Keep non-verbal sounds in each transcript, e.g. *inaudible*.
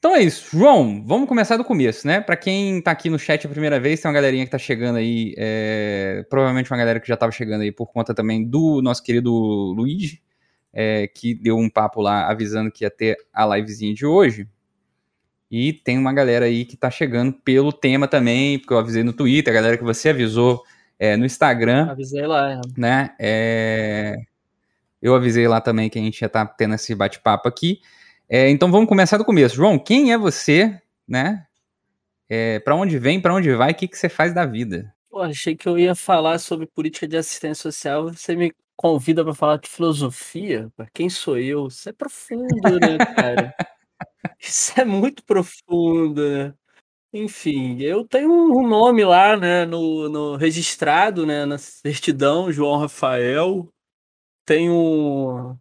Então é isso. João, vamos começar do começo, né? Para quem tá aqui no chat a primeira vez, tem uma galerinha que tá chegando aí, é... provavelmente uma galera que já tava chegando aí por conta também do nosso querido Luigi, é, que deu um papo lá avisando que ia ter a livezinha de hoje. E tem uma galera aí que tá chegando pelo tema também, porque eu avisei no Twitter, a galera que você avisou é, no Instagram. Avisei lá, é. né? É... Eu avisei lá também que a gente ia estar tá tendo esse bate-papo aqui. É, então vamos começar do começo. João, quem é você, né? É, para onde vem, para onde vai, o que, que você faz da vida? Pô, achei que eu ia falar sobre política de assistência social. Você me convida para falar de filosofia? Quem sou eu? Isso é profundo, né, *laughs* cara? Isso é muito profundo, né? Enfim, eu tenho um nome lá, né, no, no registrado, né, na certidão, João Rafael. Tenho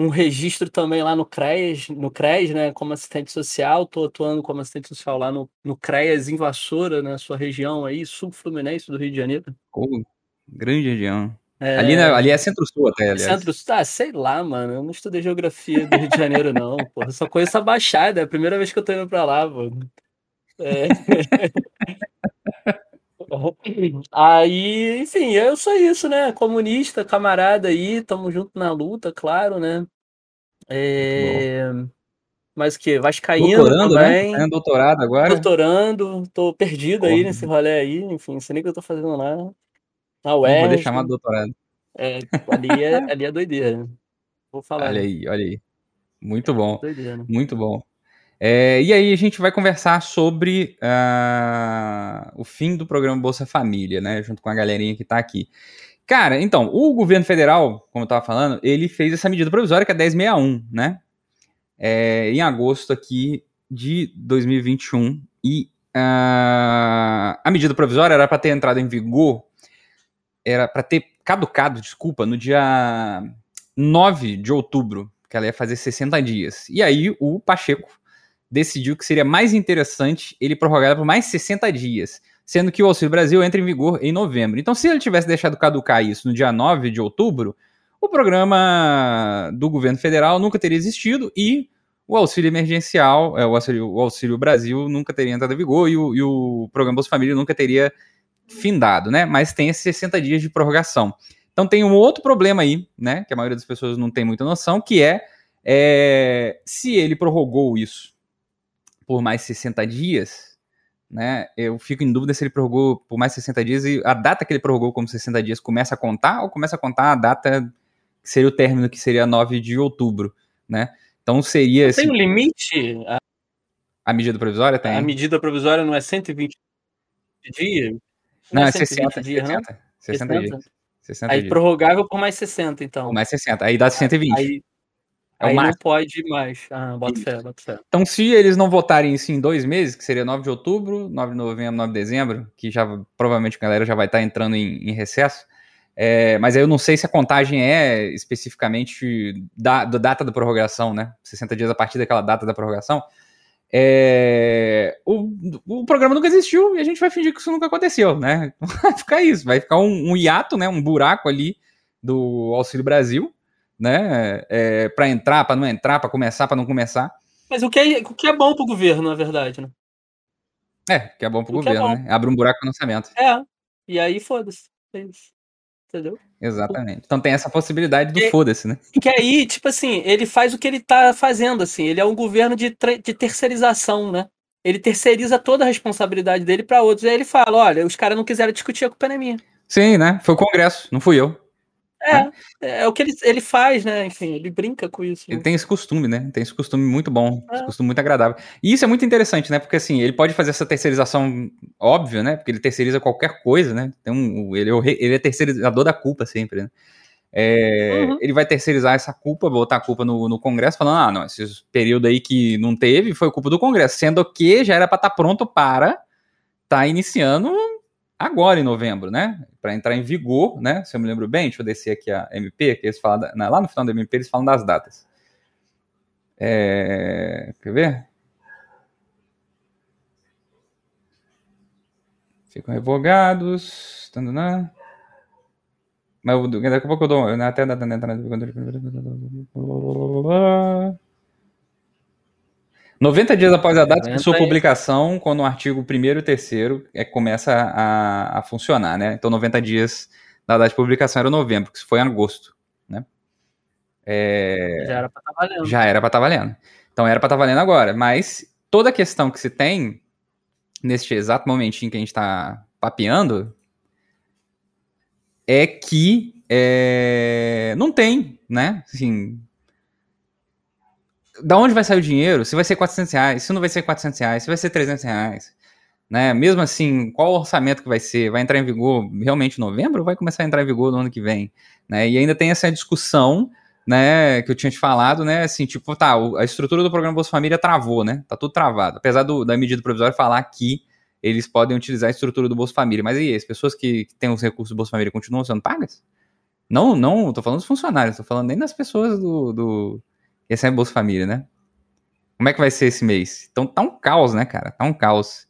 um registro também lá no CREAS, no CREAS, né, como assistente social, estou atuando como assistente social lá no, no CREAS em Vassoura, na sua região aí, sul fluminense do Rio de Janeiro. Oh, grande região. É... Ali, né, ali é centro-sul até, aliás. Centro-sul, ah, sei lá, mano, eu não estudei geografia do Rio de Janeiro não, *laughs* porra, só conheço a Baixada, é a primeira vez que eu tô indo pra lá, mano. É... *laughs* Aí, enfim, eu sou isso, né? Comunista, camarada aí, tamo junto na luta, claro, né? É... Mas o que? Vascaíno doutorando, né? também. Né? doutorado agora? Doutorando, tô perdido Porra. aí nesse rolê aí, enfim, não sei nem o que eu tô fazendo lá. Na UERJ. Vou poder chamar doutorado. É, ali é, ali é doideira. Vou falar. Olha aí, olha aí. Muito bom. Doideira. Muito bom. É, e aí a gente vai conversar sobre uh, o fim do programa Bolsa Família, né? Junto com a galerinha que está aqui. Cara, então, o governo federal, como eu estava falando, ele fez essa medida provisória que é 1061, né? É, em agosto aqui de 2021. E uh, a medida provisória era para ter entrado em vigor, era para ter caducado, desculpa, no dia 9 de outubro, que ela ia fazer 60 dias. E aí o Pacheco decidiu que seria mais interessante ele prorrogar por mais 60 dias, sendo que o Auxílio Brasil entra em vigor em novembro. Então, se ele tivesse deixado caducar isso no dia 9 de outubro, o programa do governo federal nunca teria existido e o auxílio emergencial, é, o, auxílio, o auxílio Brasil nunca teria entrado em vigor e o, e o programa Bolsa Família nunca teria findado, né? Mas tem esses 60 dias de prorrogação. Então tem um outro problema aí, né? Que a maioria das pessoas não tem muita noção, que é, é se ele prorrogou isso por mais 60 dias, né? Eu fico em dúvida se ele prorrogou por mais 60 dias e a data que ele prorrogou como 60 dias começa a contar ou começa a contar a data que seria o término, que seria 9 de outubro, né? Então seria. Esse... Tem um limite? A... a medida provisória tem? A medida provisória não é 120 dias? Não, não é 60, dias, 60, não? 60, 60 dias. 60 aí dias. prorrogável por mais 60, então. Por mais 60, aí dá 120. Aí, é Aí não pode mais. Ah, bota fé, bota fé. Então, se eles não votarem isso em dois meses, que seria 9 de outubro, 9 de novembro, 9 de dezembro, que já provavelmente a galera já vai estar entrando em, em recesso, é, mas aí eu não sei se a contagem é especificamente da, da, data da prorrogação, né? 60 dias a partir daquela data da prorrogação. É, o, o programa nunca existiu e a gente vai fingir que isso nunca aconteceu, né? *laughs* Vai ficar isso, vai ficar um, um hiato, né? Um buraco ali do Auxílio Brasil né? É, para entrar, para não entrar, para começar, para não começar. Mas o que, é, o que é bom para o governo, na verdade, né? É, que é bom para o é governo, é né? Abre um buraco no orçamento. É, e aí foda-se. É Entendeu? Exatamente. Então tem essa possibilidade do foda-se, né? Que aí, tipo assim, ele faz o que ele tá fazendo, assim. Ele é um governo de, de terceirização, né? Ele terceiriza toda a responsabilidade dele para outros. E aí ele fala: olha, os caras não quiseram discutir, a culpa não é minha. Sim, né? Foi o Congresso, não fui eu. É, né? é o que ele, ele faz, né? Enfim, ele brinca com isso. Ele tem esse costume, né? Tem esse costume muito bom, é. esse costume muito agradável. E isso é muito interessante, né? Porque assim, ele pode fazer essa terceirização óbvia, né? Porque ele terceiriza qualquer coisa, né? Tem um, ele, é ele é terceirizador da culpa sempre, né? É, uhum. Ele vai terceirizar essa culpa, botar a culpa no, no Congresso, falando: ah, não, esse período aí que não teve foi culpa do Congresso, sendo que já era para estar tá pronto para estar tá iniciando agora em novembro, né? Para entrar em vigor, né? Se eu me lembro bem, deixa eu descer aqui a MP, que eles falam da, na, lá no final da MP eles falam das datas. É, quer ver? Ficam revogados. Tandana. Mas daqui a pouco eu dou. Até a data da entrada. 90 dias após a data de sua publicação, quando o artigo 1 e 3 é, começa a, a funcionar, né? Então, 90 dias da data de publicação era novembro, que foi em agosto, né? É... Já era para estar tá valendo. Já era para estar tá valendo. Então, era para estar tá valendo agora. Mas toda a questão que se tem, neste exato momentinho que a gente está papeando, é que é, não tem, né? Assim, da onde vai sair o dinheiro? Se vai ser 400 reais, se não vai ser 400 reais, se vai ser 300 reais. Né? Mesmo assim, qual o orçamento que vai ser? Vai entrar em vigor realmente em novembro ou vai começar a entrar em vigor no ano que vem? Né? E ainda tem essa discussão né, que eu tinha te falado, né, assim, tipo, tá, a estrutura do programa Bolsa Família travou, né, tá tudo travado. Apesar do, da medida provisória falar que eles podem utilizar a estrutura do Bolsa Família. Mas e as pessoas que, que têm os recursos do Bolsa Família continuam sendo pagas? Não, não, tô falando dos funcionários, tô falando nem das pessoas do, do que recebem Bolsa Família, né? Como é que vai ser esse mês? Então tá um caos, né, cara? Tá um caos. O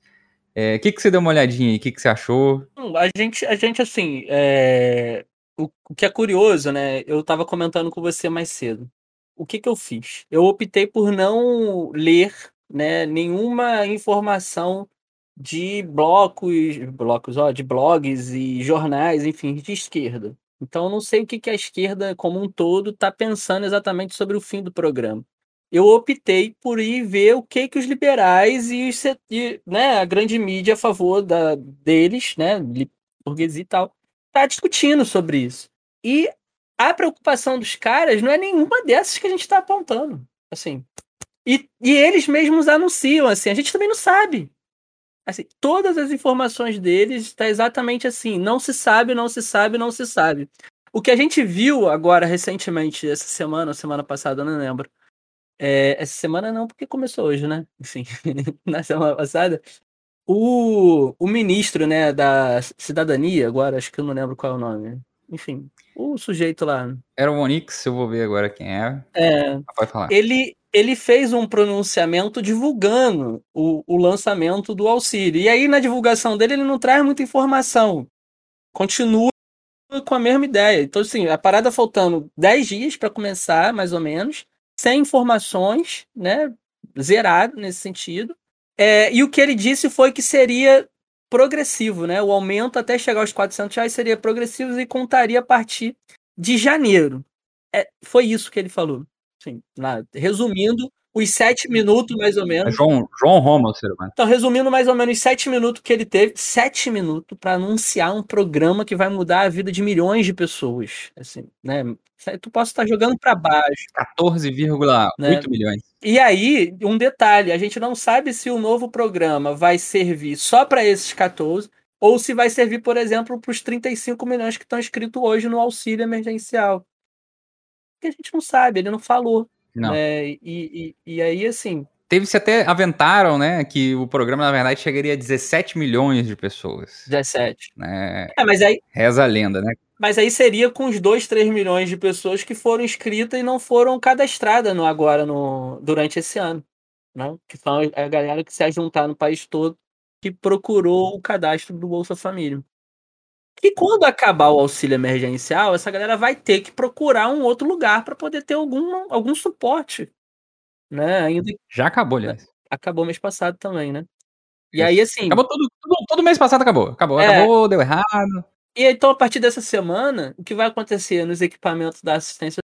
é, que, que você deu uma olhadinha aí? O que, que você achou? Hum, a gente, a gente assim, é... o, o que é curioso, né? Eu tava comentando com você mais cedo. O que, que eu fiz? Eu optei por não ler né, nenhuma informação de blocos, blocos, ó, de blogs e jornais, enfim, de esquerda. Então, eu não sei o que, que a esquerda como um todo está pensando exatamente sobre o fim do programa. Eu optei por ir ver o que que os liberais e, os, e né, a grande mídia a favor da, deles, né, burguesia e tal, tá discutindo sobre isso. E a preocupação dos caras não é nenhuma dessas que a gente está apontando, assim. E, e eles mesmos anunciam, assim, a gente também não sabe. Assim, todas as informações deles está exatamente assim. Não se sabe, não se sabe, não se sabe. O que a gente viu agora recentemente, essa semana, semana passada, não lembro. É, essa semana não, porque começou hoje, né? Enfim, *laughs* na semana passada, o, o ministro né, da cidadania, agora acho que eu não lembro qual é o nome. Enfim, o sujeito lá. Era o Onix, eu vou ver agora quem é. É. Pode falar. Ele, ele fez um pronunciamento divulgando o, o lançamento do auxílio. E aí, na divulgação dele, ele não traz muita informação. Continua com a mesma ideia. Então, assim, a parada faltando 10 dias para começar, mais ou menos, sem informações, né? Zerado nesse sentido. É, e o que ele disse foi que seria progressivo, né? O aumento até chegar aos 400 reais seria progressivo e contaria a partir de janeiro. É, foi isso que ele falou. Sim, lá, resumindo, os sete minutos, mais ou menos. É João, João Roma, ser humano. Então, resumindo mais ou menos os sete minutos que ele teve, sete minutos para anunciar um programa que vai mudar a vida de milhões de pessoas. Assim, né? Tu posso estar jogando para baixo. 14,8 né? milhões. E aí, um detalhe: a gente não sabe se o novo programa vai servir só para esses 14 ou se vai servir, por exemplo, para os 35 milhões que estão escritos hoje no auxílio emergencial que a gente não sabe, ele não falou. Não. Né? E, e, e aí, assim. Teve-se até, aventaram, né, que o programa, na verdade, chegaria a 17 milhões de pessoas. 17. Né? É, mas aí. Reza a lenda, né? Mas aí seria com os 2, 3 milhões de pessoas que foram inscritas e não foram cadastradas no, agora no, durante esse ano. Né? Que são a galera que se ajuntar no país todo que procurou o cadastro do Bolsa Família. E quando acabar o auxílio emergencial, essa galera vai ter que procurar um outro lugar para poder ter algum, algum suporte. Né? Ainda... Já acabou, aliás. Acabou mês passado também, né? E aí, assim. Acabou tudo, tudo, todo mês passado acabou. Acabou, é... acabou, deu errado. E então, a partir dessa semana, o que vai acontecer nos equipamentos da assistência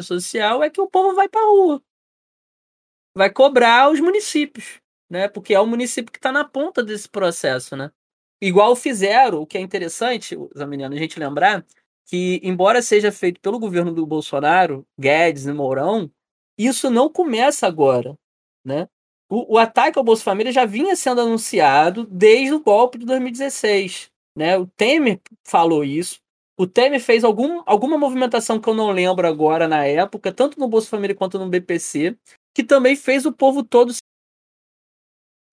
social é que o povo vai pra rua. Vai cobrar os municípios, né? Porque é o município que está na ponta desse processo, né? Igual fizeram, o que é interessante, Zaminiano, a gente lembrar que, embora seja feito pelo governo do Bolsonaro, Guedes e Mourão, isso não começa agora, né? O, o, ataque ao Bolsa Família já vinha sendo anunciado desde o golpe de 2016, né? O Temer falou isso, o Temer fez algum, alguma movimentação que eu não lembro agora na época, tanto no Bolsa Família quanto no BPC, que também fez o povo todo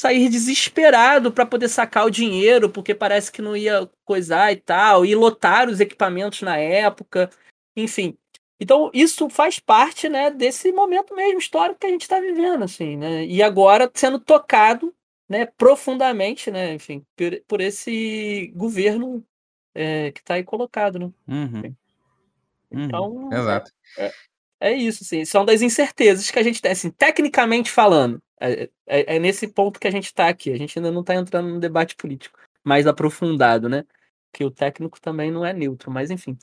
sair desesperado para poder sacar o dinheiro, porque parece que não ia coisar e tal, e lotar os equipamentos na época, enfim. Então, isso faz parte, né, desse momento mesmo histórico que a gente está vivendo, assim, né? E agora sendo tocado, né, profundamente, né, enfim, por, por esse governo é, que está aí colocado, né? Uhum. uhum. Então, uhum. Exato. É, é, é, isso, assim, são das incertezas que a gente tem, assim, tecnicamente falando, É, é, é nesse ponto que a gente está aqui. A gente ainda não está entrando num debate político mais aprofundado, né? Que o técnico também não é neutro, mas enfim.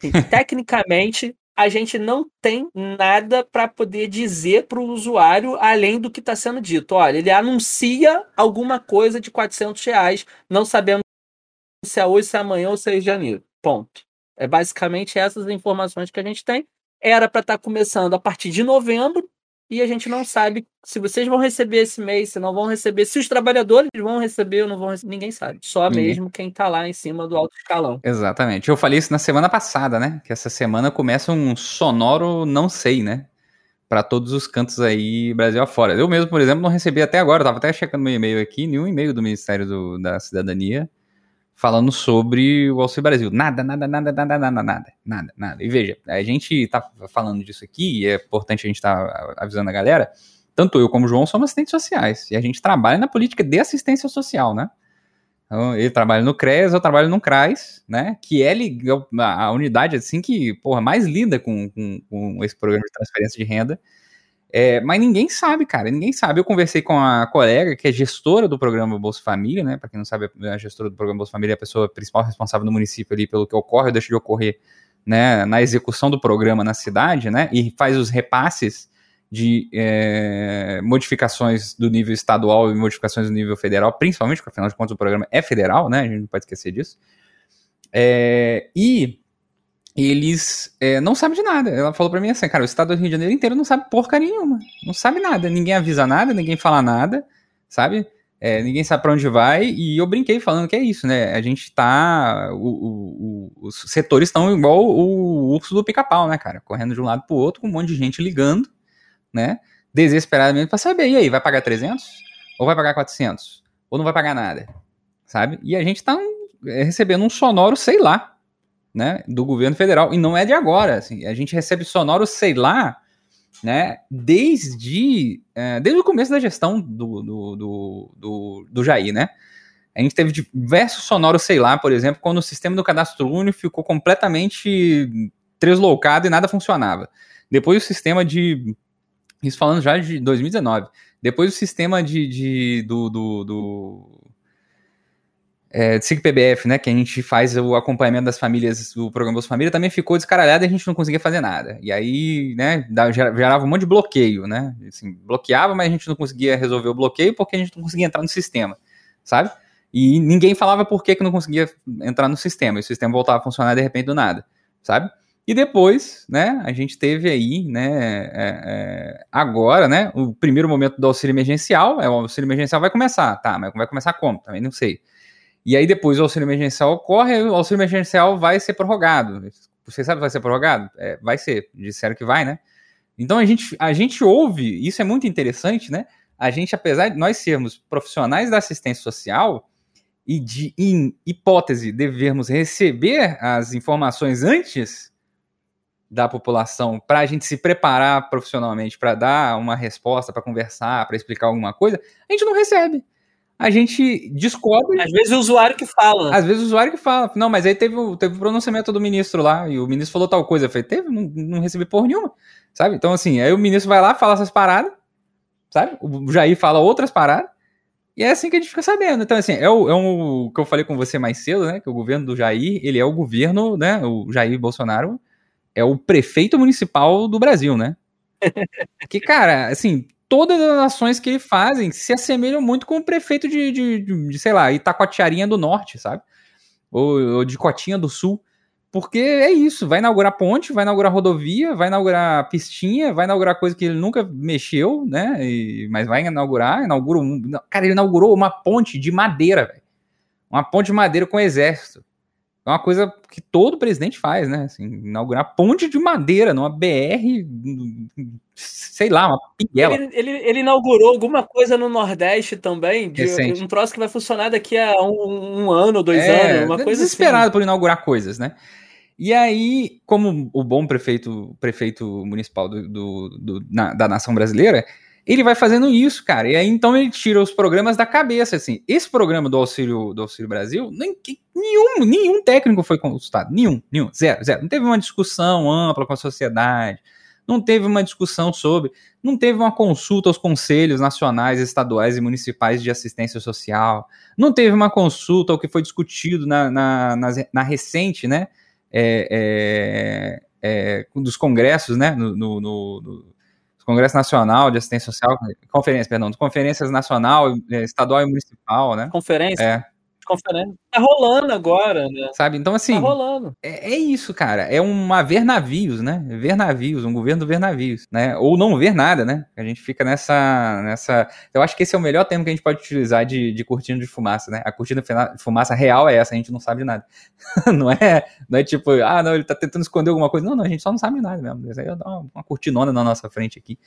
*laughs* Tecnicamente, a gente não tem nada para poder dizer para o usuário além do que está sendo dito. Olha, ele anuncia alguma coisa de 400 reais, não sabendo se é hoje, se é amanhã ou se é janeiro. Ponto. É basicamente essas informações que a gente tem. Era para estar tá começando a partir de novembro e a gente não sabe se vocês vão receber esse mês, se não vão receber, se os trabalhadores vão receber ou não vão receber, ninguém sabe. Só ninguém. mesmo quem está lá em cima do alto escalão. Exatamente. Eu falei isso na semana passada, né? Que essa semana começa um sonoro não sei, né? Para todos os cantos aí, Brasil afora. Eu mesmo, por exemplo, não recebi até agora, eu tava até checando meu e-mail aqui, nenhum e-mail do Ministério do, da Cidadania falando sobre o Auxílio Brasil. Nada, nada, nada, nada, nada, nada, nada, nada. E veja, a gente tá falando disso aqui, e é importante a gente estar tá avisando a galera, tanto eu como o João somos assistentes sociais, e a gente trabalha na política de assistência social, né? Então, ele trabalha no CRES, eu trabalho no CRAS, né? Que é a unidade, assim, que, porra, mais lida com, com, com esse programa de transferência de renda. É, mas ninguém sabe, cara, ninguém sabe. Eu conversei com a colega que é gestora do programa Bolsa Família, né? Para quem não sabe, a gestora do programa Bolsa Família é a pessoa principal responsável no município ali pelo que ocorre ou deixa de ocorrer, né? Na execução do programa na cidade, né? E faz os repasses de é, modificações do nível estadual e modificações do nível federal, principalmente porque afinal de contas o programa é federal, né? A gente não pode esquecer disso. É, e eles é, não sabem de nada. Ela falou para mim assim, cara, o estado do Rio de Janeiro inteiro não sabe porcaria nenhuma. Não sabe nada. Ninguém avisa nada, ninguém fala nada, sabe? É, ninguém sabe para onde vai. E eu brinquei falando que é isso, né? A gente tá. O, o, o, os setores estão igual o urso do pica-pau, né, cara? Correndo de um lado pro outro, com um monte de gente ligando, né? Desesperadamente para saber. E aí, vai pagar 300? Ou vai pagar 400? Ou não vai pagar nada? Sabe? E a gente tá é, recebendo um sonoro, sei lá, né, do governo federal. E não é de agora. Assim, a gente recebe sonoro, sei lá, né, desde, é, desde o começo da gestão do, do, do, do, do Jair, né? A gente teve diversos sonoros, sei lá, por exemplo, quando o sistema do cadastro único ficou completamente translocado e nada funcionava. Depois o sistema de. Isso falando já de 2019. Depois o sistema de, de do, do, do é, SIG-PBF, né, que a gente faz o acompanhamento das famílias, do programa Bolsa Família, também ficou descaralhado e a gente não conseguia fazer nada. E aí, né, gerava um monte de bloqueio, né, assim, bloqueava, mas a gente não conseguia resolver o bloqueio porque a gente não conseguia entrar no sistema, sabe? E ninguém falava por que, que não conseguia entrar no sistema, e o sistema voltava a funcionar de repente do nada, sabe? E depois, né, a gente teve aí, né, é, é, agora, né, o primeiro momento do auxílio emergencial, é, o auxílio emergencial vai começar, tá, mas vai começar como? Também não sei. E aí depois o auxílio emergencial ocorre, o auxílio emergencial vai ser prorrogado. Você sabe vai ser prorrogado? É, vai ser, disseram que vai, né? Então a gente, a gente ouve, isso é muito interessante, né? A gente, apesar de nós sermos profissionais da assistência social e de, em hipótese, devermos receber as informações antes da população para a gente se preparar profissionalmente para dar uma resposta, para conversar, para explicar alguma coisa, a gente não recebe a gente descobre. Às vezes o usuário que fala. Às vezes o usuário que fala. Não, mas aí teve o, teve o pronunciamento do ministro lá, e o ministro falou tal coisa. Eu falei, teve? Não, não recebi porra nenhuma. Sabe? Então, assim, aí o ministro vai lá, fala essas paradas, sabe? O Jair fala outras paradas, e é assim que a gente fica sabendo. Então, assim, é o, é o que eu falei com você mais cedo, né? Que o governo do Jair, ele é o governo, né? O Jair Bolsonaro é o prefeito municipal do Brasil, né? *laughs* que, cara, assim, todas as ações que ele fazem se assemelham muito com o prefeito de, de, de, de sei lá, Itacoatiarinha do Norte, sabe? Ou, ou, de Cotinha do Sul. Porque é isso, vai inaugurar ponte, vai inaugurar rodovia, vai inaugurar pistinha, vai inaugurar coisa que ele nunca mexeu, né? E, mas vai inaugurar, inaugura um, Cara, ele inaugurou uma ponte de madeira, velho. Uma ponte de madeira com exército. É uma coisa que todo presidente faz, né? Assim, inaugurar ponte de madeira numa BR, sei lá, uma pinguela. Ele, ele, ele inaugurou alguma coisa no Nordeste também, de Recente. um troço que vai funcionar daqui a um, um ano, dois é, anos, uma coisa assim. desesperado assim. por inaugurar coisas, né? E aí, como o bom prefeito, prefeito municipal do, do, do na, da nação brasileira, ele vai fazendo isso, cara. E aí então ele tira os programas da cabeça, assim. Esse programa do Auxílio, do Auxílio Brasil, nem, nenhum, nenhum técnico foi consultado. Nenhum, nenhum. Zero, zero. Não teve uma discussão ampla com a sociedade. não teve uma discussão sobre, não teve uma consulta aos conselhos nacionais, estaduais e municipais de assistência social, não teve uma consulta ao que foi discutido na, na, na, na recente, né, é, é, é, dos congressos, né, no, no, no, Congresso Nacional de Assistência Social, conferência, perdão, conferências nacional, é, estadual e municipal, né? Conferência. É conferência. Tá rolando agora, né? Sabe? Então, assim. Tá rolando. É, é, isso, cara. É uma ver navios, né? Ver navios, um governo ver navios, né? Ou não ver nada, né? A gente fica nessa. nessa... Eu acho que esse é o melhor termo que a gente pode utilizar de, de cortina de fumaça, né? A cortina de fumaça real é essa, a gente não sabe de nada. *laughs* não, é, não é tipo, ah, não, ele tá tentando esconder alguma coisa. Não, não, a gente só não sabe nada mesmo. Isso aí é uma, uma cortinona na nossa frente aqui,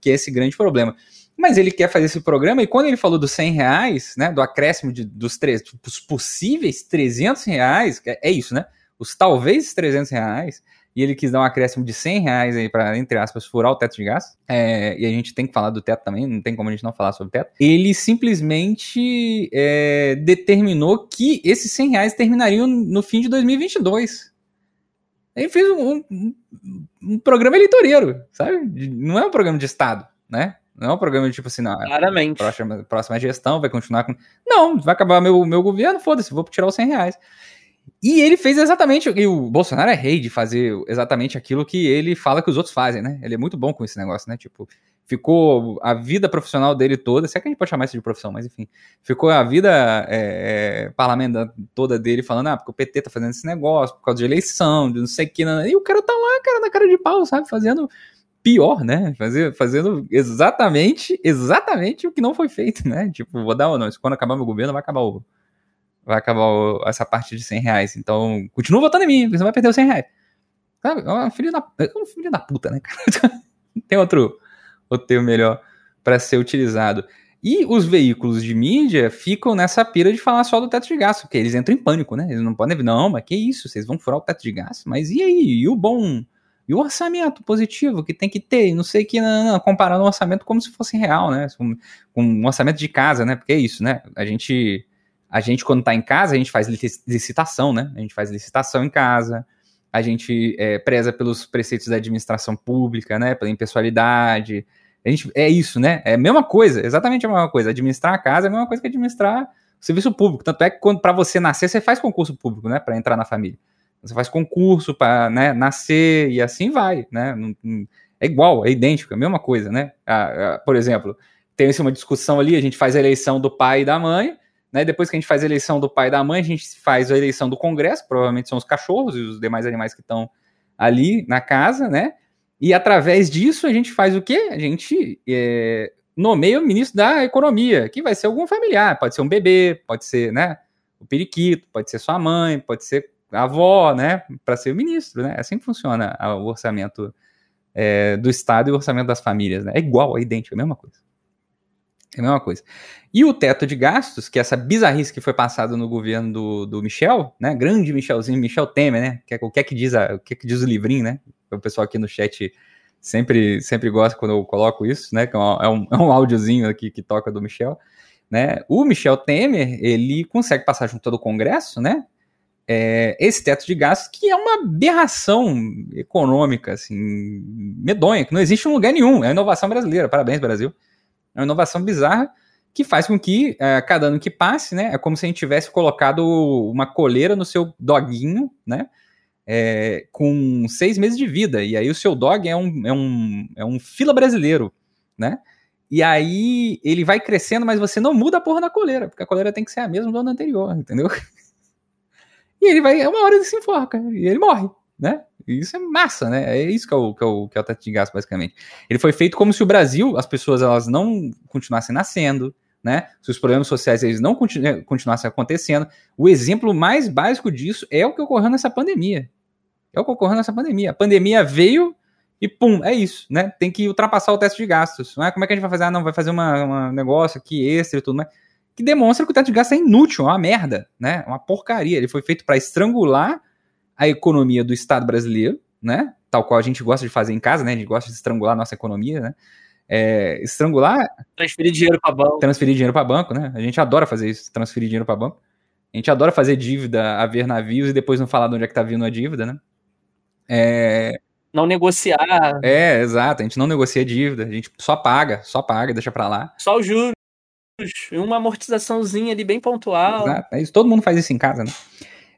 que é esse grande problema. Mas ele quer fazer esse programa e quando ele falou dos 100 reais, né, do acréscimo de, dos, três, dos possíveis 300 reais, é, é isso, né? Os talvez 300 reais, e ele quis dar um acréscimo de 100 reais aí para, entre aspas, furar o teto de gastos, é, e a gente tem que falar do teto também, não tem como a gente não falar sobre o teto, ele simplesmente é, determinou que esses 100 reais terminariam no fim de 2022. Ele fez um, um, um programa eleitoreiro, sabe? Não é um programa de Estado, né? Não é um programa de tipo assim, não. Claramente. Próxima, próxima gestão vai continuar com. Não, vai acabar meu, meu governo, foda-se, vou tirar os 100 reais. E ele fez exatamente. E o Bolsonaro é rei de fazer exatamente aquilo que ele fala que os outros fazem, né? Ele é muito bom com esse negócio, né? Tipo, ficou a vida profissional dele toda. Se é que a gente pode chamar isso de profissão, mas enfim. Ficou a vida é, é, parlamentar toda dele falando, ah, porque o PT tá fazendo esse negócio, por causa de eleição, de não sei o que. Não... E o cara tá lá, cara, na cara de pau, sabe? Fazendo pior, né? Fazer, fazendo exatamente, exatamente o que não foi feito, né? Tipo, vou dar ou não. Quando acabar meu governo, vai acabar o. Vai acabar o, essa parte de 100 reais. Então, continua votando em mim, porque você vai perder os 100 reais. Sabe? É uma filha da, é uma filha da puta, né? *laughs* Tem outro, outro termo melhor para ser utilizado. E os veículos de mídia ficam nessa pira de falar só do teto de gasto, porque eles entram em pânico, né? Eles não podem. Não, mas que isso? Vocês vão furar o teto de gasto? Mas e aí? E o bom e o orçamento positivo que tem que ter, não sei que, não, não, comparando o orçamento como se fosse real, né? Com, com um orçamento de casa, né? Porque é isso, né? A gente, a gente quando está em casa, a gente faz licitação, né? A gente faz licitação em casa, a gente é, preza pelos preceitos da administração pública, né? Pela impessoalidade. A gente, é isso, né? É a mesma coisa, exatamente a mesma coisa. Administrar a casa é a mesma coisa que administrar o serviço público. Tanto é que quando para você nascer, você faz concurso público, né? Para entrar na família. Você faz concurso para né, nascer e assim vai, né? É igual, é idêntico, é a mesma coisa, né? Por exemplo, tem uma discussão ali, a gente faz a eleição do pai e da mãe, né? Depois que a gente faz a eleição do pai e da mãe, a gente faz a eleição do Congresso, provavelmente são os cachorros e os demais animais que estão ali na casa, né? E através disso a gente faz o quê? A gente é, nomeia o ministro da Economia, que vai ser algum familiar, pode ser um bebê, pode ser, né? O periquito, pode ser sua mãe, pode ser avó, né, para ser ministro, né? É assim que funciona o orçamento é, do Estado e o orçamento das famílias, né? É igual, é idêntico, é a mesma coisa. É a mesma coisa. E o teto de gastos, que é essa bizarrice que foi passado no governo do, do Michel, né? Grande Michelzinho, Michel Temer, né? Que é, o que é que diz a, o que é que diz o livrinho, né? O pessoal aqui no chat sempre, sempre gosta quando eu coloco isso, né? Que é um, é um, é áudiozinho aqui que toca do Michel. Né? O Michel Temer, ele consegue passar junto todo o Congresso, né? É, esse teto de gastos, que é uma aberração econômica, assim, medonha, que não existe em lugar nenhum. É a inovação brasileira. Parabéns, Brasil. É uma inovação bizarra que faz com que, é, cada ano que passe, né, é como se a gente tivesse colocado uma coleira no seu doguinho, né, é, com seis meses de vida. E aí o seu dog é um, é um, é um fila brasileiro, né? E aí ele vai crescendo, mas você não muda a porra da coleira, porque a coleira tem que ser a mesma do ano anterior, entendeu? *laughs* E ele vai, uma hora ele se enforca, e ele morre, né? E isso é massa, né? É isso que é, o, que, é o, que é o teto de gás, basicamente. Ele foi feito como se o Brasil, as pessoas elas não continuassem nascendo, né? Se os problemas sociais eles não continu continuassem acontecendo. O exemplo mais básico disso é o que ocorreu nessa pandemia. É o que ocorreu nessa pandemia. A pandemia veio e pum, é isso, né? Tem que ultrapassar o teste de gastos. Não é? Como é que a gente vai fazer? Ah, não, vai fazer um negócio aqui extra e tudo mais que demonstra que o teto de gasto é inútil, é uma merda, né? É uma porcaria. Ele foi feito para estrangular a economia do Estado brasileiro, né? Tal qual a gente gosta de fazer em casa, né? A gente gosta de estrangular a nossa economia, né? É, estrangular. Transferir dinheiro para banco. Transferir dinheiro para banco, né? A gente adora fazer isso, transferir dinheiro para banco. A gente adora fazer dívida a ver navios e depois não falar de onde é que tá vindo a dívida, né? É... Não negociar. É, exato. A gente não negocia dívida, a gente só paga, só paga, deixa pra lá. Só os juros. Uma amortizaçãozinha ali bem pontual. Exato. É isso. Todo mundo faz isso em casa, né?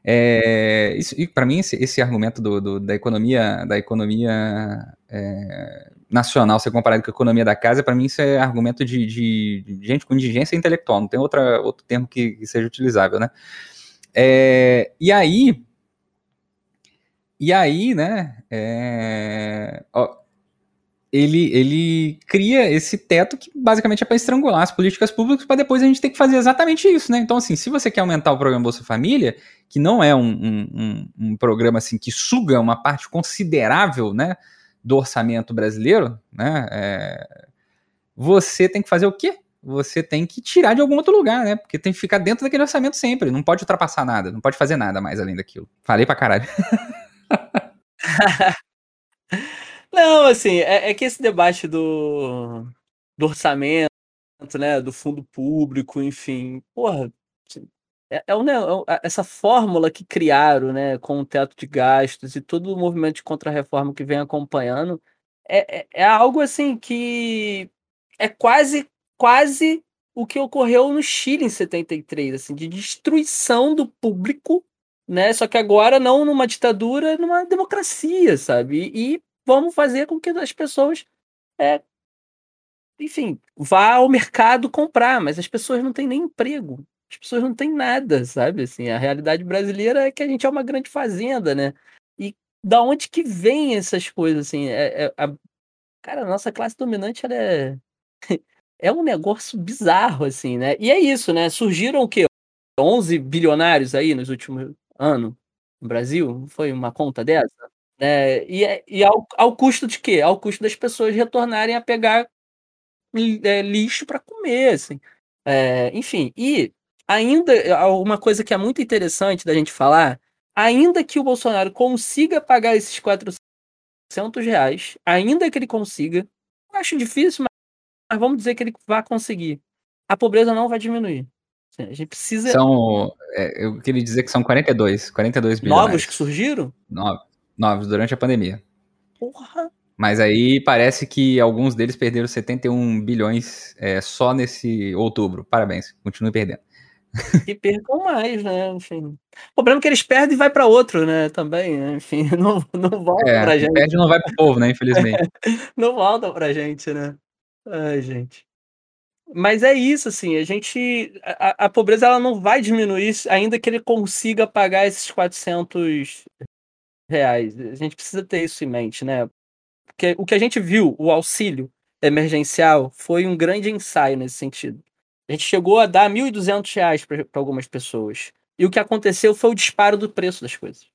É, isso, e para mim esse, esse argumento do, do, da economia da economia é, nacional ser comparado com a economia da casa para mim isso é argumento de, de, de, gente com indigência intelectual não tem outra, outro termo que, que seja utilizável né é, e aí e aí né é, ó, ele, ele cria esse teto que basicamente é para estrangular as políticas públicas para depois a gente ter que fazer exatamente isso, né? Então, assim, se você quer aumentar o programa Bolsa Família, que não é um, um, um, programa assim que suga uma parte considerável, né, do orçamento brasileiro, né? É, você tem que fazer o quê? Você tem que tirar de algum outro lugar, né? Porque tem que ficar dentro daquele orçamento sempre. Não pode ultrapassar nada, não pode fazer nada mais além daquilo. Falei pra caralho. *laughs* Não, assim, é, é que esse debate do, do orçamento, né, do fundo público, enfim, porra, assim, é, é, um, é essa fórmula que criaram, né, com o teto de gastos e todo o movimento de contra-reforma que vem acompanhando, é, é, é algo assim que é quase, quase o que ocorreu no Chile em 73, assim, de destruição do público, né? Só que agora não numa ditadura, numa democracia, sabe? E vamos fazer com que as pessoas, é, enfim, vá ao mercado comprar, mas as pessoas não têm nem emprego, as pessoas não têm nada, sabe? Assim, a realidade brasileira é que a gente é uma grande fazenda, né? E da onde que vem essas coisas, assim? É, é a, cara, a nossa classe dominante, ela é *laughs* é um negócio bizarro, assim, né? E é isso, né? Surgiram o quê? 11 bilionários aí nos últimos anos no Brasil? Foi uma conta dessa? Né? E, é, e ao, ao custo de quê? Ao custo das pessoas retornarem a pegar é, lixo para comer, assim. É, enfim, e ainda é, uma coisa que é muito interessante da gente falar, ainda que o Bolsonaro consiga pagar esses 400 reais, ainda que ele consiga, eu acho difícil, mas, mas vamos dizer que ele vai conseguir. A pobreza não vai diminuir. A gente precisa. São. É, eu queria dizer que são 42. 42 bilhões. Novos que surgiram? Nove novos durante a pandemia. Porra! Mas aí parece que alguns deles perderam 71 bilhões é, só nesse outubro. Parabéns, continue perdendo. E percam mais, né? Enfim. O problema é que eles perdem e vai para outro, né? Também, né? enfim, *laughs* não, não volta é, pra gente. Perde não vai pro povo, né? Infelizmente. É, *laughs* não volta pra gente, né? Ai, gente. Mas é isso, assim, a gente. A, a pobreza ela não vai diminuir, ainda que ele consiga pagar esses 400 reais. A gente precisa ter isso em mente, né? Porque o que a gente viu, o auxílio emergencial, foi um grande ensaio nesse sentido. A gente chegou a dar R$ 1.200 para algumas pessoas. E o que aconteceu foi o disparo do preço das coisas.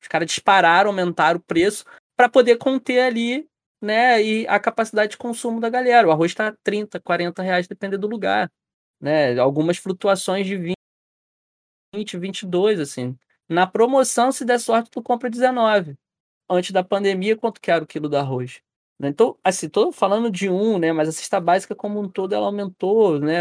Os caras dispararam, aumentaram o preço para poder conter ali né, e a capacidade de consumo da galera. O arroz está 30, 40 reais, dependendo do lugar. Né? Algumas flutuações de 20, 22, assim. Na promoção, se der sorte, tu compra 19. Antes da pandemia, quanto que era o quilo do arroz? Né? Então, assim, tô falando de um, né? Mas a cesta básica como um todo, ela aumentou, né?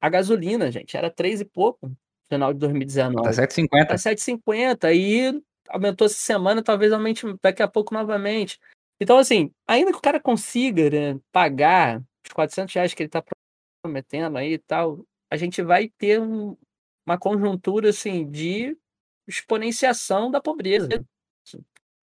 A gasolina, gente, era 3 e pouco no final de 2019. Tá 7,50. Tá 7,50. Aí aumentou essa semana, talvez aumente daqui a pouco novamente. Então, assim, ainda que o cara consiga né, pagar os 400 reais que ele está prometendo aí e tal, a gente vai ter um, uma conjuntura, assim, de exponenciação da pobreza.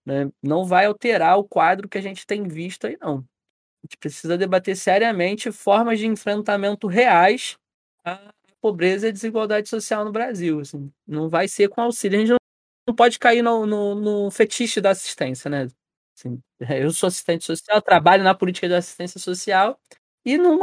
Né? Não vai alterar o quadro que a gente tem visto aí, não. A gente precisa debater seriamente formas de enfrentamento reais à pobreza e à desigualdade social no Brasil. Assim. Não vai ser com auxílio. A gente não pode cair no, no, no fetiche da assistência, né? Assim, eu sou assistente social, trabalho na política de assistência social e não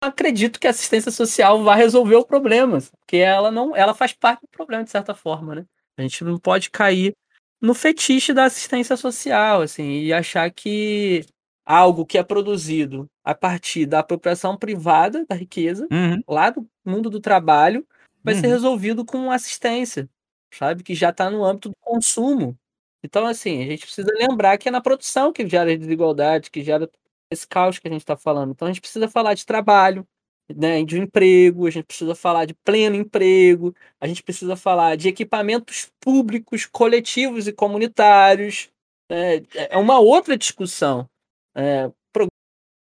acredito que a assistência social vá resolver o problema, porque ela não, ela faz parte do problema de certa forma, né? A gente não pode cair no fetiche da assistência social, assim, e achar que algo que é produzido a partir da apropriação privada da riqueza, uhum. lá do mundo do trabalho, vai uhum. ser resolvido com assistência, sabe? Que já está no âmbito do consumo. Então, assim, a gente precisa lembrar que é na produção que gera desigualdade, que gera esse caos que a gente está falando. Então, a gente precisa falar de trabalho, né, de emprego, a gente precisa falar de pleno emprego, a gente precisa falar de equipamentos públicos, coletivos e comunitários, É, é uma outra discussão. É,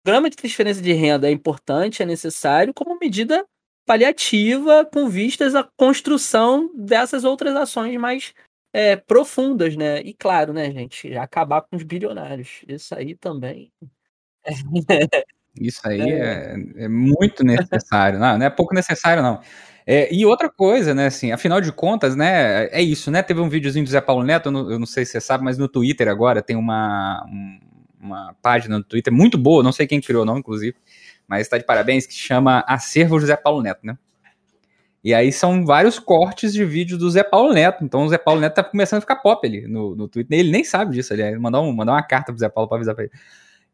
programa de transferência de renda é importante, é necessário, como medida paliativa com vistas à construção dessas outras ações mais é, profundas, né? E claro, né, gente, acabar com os bilionários. Isso aí também. *laughs* Isso aí é, é, é muito necessário. *laughs* Não, não é pouco necessário, não. É, e outra coisa, né, assim, afinal de contas, né, é isso, né, teve um videozinho do Zé Paulo Neto, eu não, eu não sei se você sabe, mas no Twitter agora tem uma, um, uma página no Twitter muito boa, não sei quem criou não, inclusive, mas está de parabéns, que chama Acervo José Paulo Neto, né? E aí são vários cortes de vídeo do Zé Paulo Neto. Então o Zé Paulo Neto tá começando a ficar pop ali no, no Twitter. Ele nem sabe disso, aliás. Mandar, um, mandar uma carta pro Zé Paulo pra avisar pra ele.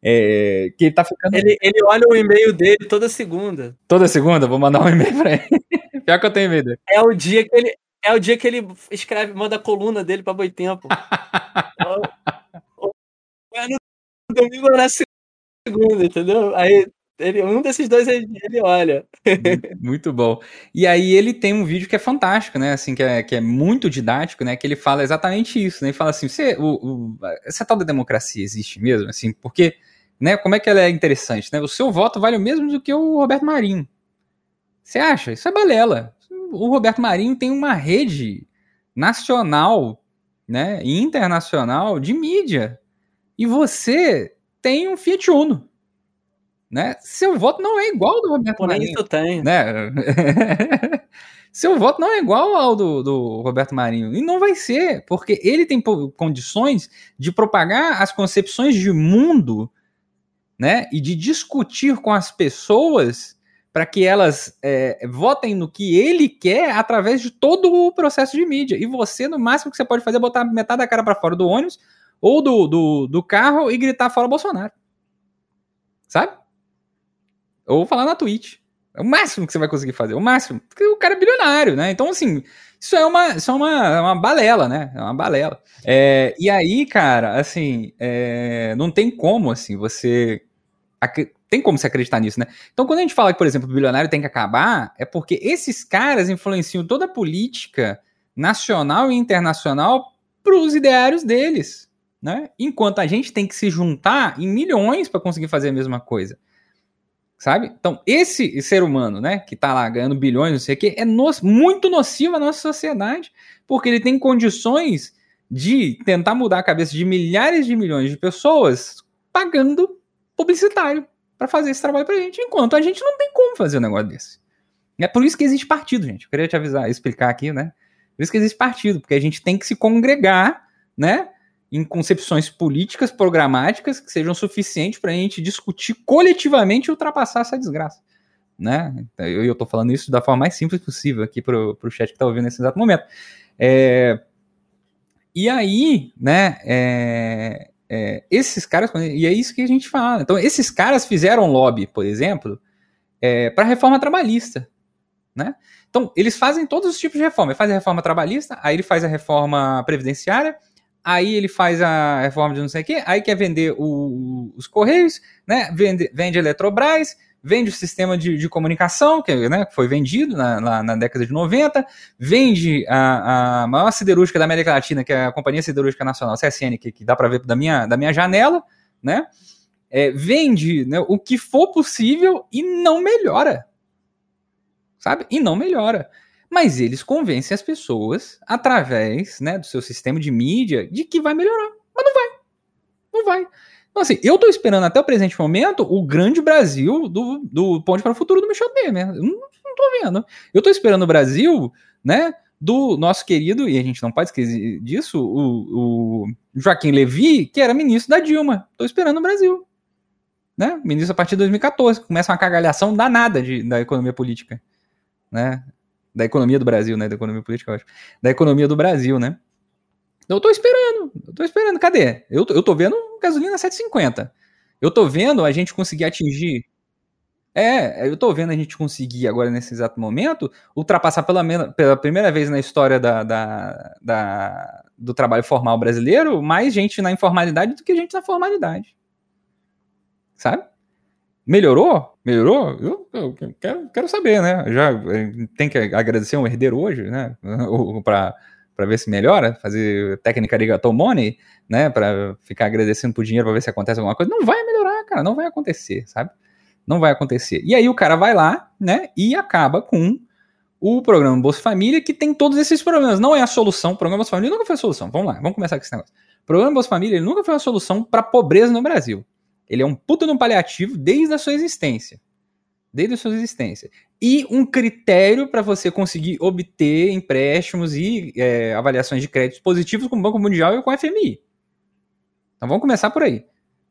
É, que ele tá ficando. Ele, ele olha o e-mail dele toda segunda. Toda segunda? Vou mandar um e-mail pra ele. *laughs* Pior que eu tenho e-mail dele. É o dia que ele. É o dia que ele escreve, manda a coluna dele pra Boitempo. *laughs* é no domingo ou na segunda, entendeu? Aí ele, um desses dois ele, ele olha. Muito bom. E aí ele tem um vídeo que é fantástico, né? Assim, que é, que é muito didático, né? Que ele fala exatamente isso, né? Ele fala assim: você, o, o, essa tal da democracia existe mesmo? Assim, porque, né? Como é que ela é interessante, né? O seu voto vale o mesmo do que o Roberto Marinho. Você acha? Isso é balela. O Roberto Marinho tem uma rede nacional, né? E internacional de mídia. E você tem um Fiat Uno né? Seu voto não é igual ao do Roberto Por Marinho. isso tem. Né? *laughs* Seu voto não é igual ao do, do Roberto Marinho. E não vai ser, porque ele tem condições de propagar as concepções de mundo, né? E de discutir com as pessoas para que elas é, votem no que ele quer através de todo o processo de mídia. E você, no máximo que você pode fazer é botar metade da cara para fora do ônibus ou do, do, do carro e gritar fora Bolsonaro. Sabe? Ou falar na Twitch. É o máximo que você vai conseguir fazer, o máximo. Porque o cara é bilionário, né? Então, assim, isso é uma, isso é uma, é uma balela, né? É uma balela. É, e aí, cara, assim, é, não tem como, assim, você. Tem como se acreditar nisso, né? Então, quando a gente fala que, por exemplo, o bilionário tem que acabar, é porque esses caras influenciam toda a política nacional e internacional para os ideários deles, né? Enquanto a gente tem que se juntar em milhões para conseguir fazer a mesma coisa sabe? Então, esse ser humano, né, que tá lá ganhando bilhões, não sei o quê, é no, muito nocivo à nossa sociedade, porque ele tem condições de tentar mudar a cabeça de milhares de milhões de pessoas pagando publicitário para fazer esse trabalho pra gente, enquanto a gente não tem como fazer um negócio desse. É por isso que existe partido, gente. Eu queria te avisar, explicar aqui, né? Por isso que existe partido, porque a gente tem que se congregar, né? Em concepções políticas, programáticas, que sejam suficientes para a gente discutir coletivamente e ultrapassar essa desgraça. Né? Eu estou falando isso da forma mais simples possível aqui para o chat que está ouvindo nesse exato momento. É, e aí, né, é, é, esses caras, e é isso que a gente fala. Então, esses caras fizeram lobby, por exemplo, é, para a reforma trabalhista. Né? Então, eles fazem todos os tipos de reforma. Ele faz a reforma trabalhista, aí ele faz a reforma previdenciária, aí ele faz a reforma de não sei o quê, aí quer vender o, os Correios, né? Vende, vende Eletrobras, vende o sistema de, de comunicação, que né, foi vendido na, na, na, década de 90, vende a, a maior siderúrgica da América Latina, que é a Companhia Siderúrgica Nacional, CSN, que, que dá para ver da minha, da minha janela, né? É, vende né, o que for possível e não melhora. Sabe? E não melhora mas eles convencem as pessoas através né, do seu sistema de mídia de que vai melhorar. Mas não vai. Não vai. Então, assim, eu tô esperando até o presente momento o grande Brasil do, do Ponte para o Futuro do Michel Temer. Não, não tô vendo. Eu tô esperando o Brasil, né, do nosso querido, e a gente não pode esquecer disso, o, o Joaquim Levy, que era ministro da Dilma. Tô esperando o Brasil. Né? Ministro a partir de 2014. Começa uma cagalhação danada de, da economia política. Né? Da economia do Brasil, né? Da economia política, eu acho. Da economia do Brasil, né? Eu tô esperando, eu tô esperando, cadê? Eu, eu tô vendo gasolina 7,50. Eu tô vendo a gente conseguir atingir. É, eu tô vendo a gente conseguir agora, nesse exato momento, ultrapassar pela, pela primeira vez na história da, da, da, do trabalho formal brasileiro mais gente na informalidade do que gente na formalidade. Sabe? Melhorou? Melhorou? Eu, eu, quero, quero saber, né? Já eh, tem que agradecer um herdeiro hoje, né? *laughs* Para para ver se melhora, fazer técnica de money, né, para ficar agradecendo por dinheiro para ver se acontece alguma coisa. Não vai melhorar, cara, não vai acontecer, sabe? Não vai acontecer. E aí o cara vai lá, né, e acaba com o programa Bolsa Família, que tem todos esses problemas. Não é a solução. O programa Bolsa Família nunca foi a solução. Vamos lá, vamos começar com esse negócio. O programa Bolsa Família nunca foi a solução para pobreza no Brasil. Ele é um puta de um paliativo desde a sua existência. Desde a sua existência. E um critério para você conseguir obter empréstimos e é, avaliações de créditos positivos com o Banco Mundial e com o FMI. Então vamos começar por aí.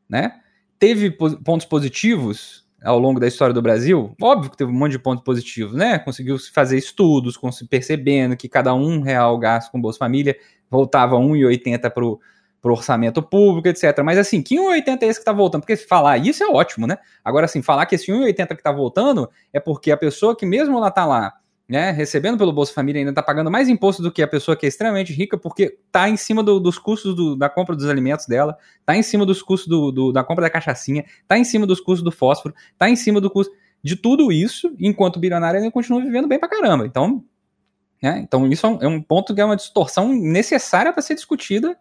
Né? Teve pontos positivos ao longo da história do Brasil, óbvio que teve um monte de pontos positivos, né? Conseguiu fazer estudos, percebendo que cada um real gasto com Bolsa Família voltava 1,80 para o orçamento público, etc. Mas assim, que 1,80 é esse que está voltando? Porque falar isso é ótimo, né? Agora, assim, falar que esse 1,80 que está voltando é porque a pessoa que mesmo ela está lá né, recebendo pelo Bolsa Família ainda está pagando mais imposto do que a pessoa que é extremamente rica, porque está em cima do, dos custos do, da compra dos alimentos dela, está em cima dos custos do, da compra da cachaçinha, está em cima dos custos do fósforo, está em cima do custo de tudo isso, enquanto o bilionário ainda continua vivendo bem pra caramba. Então, né, então isso é um ponto que é uma distorção necessária para ser discutida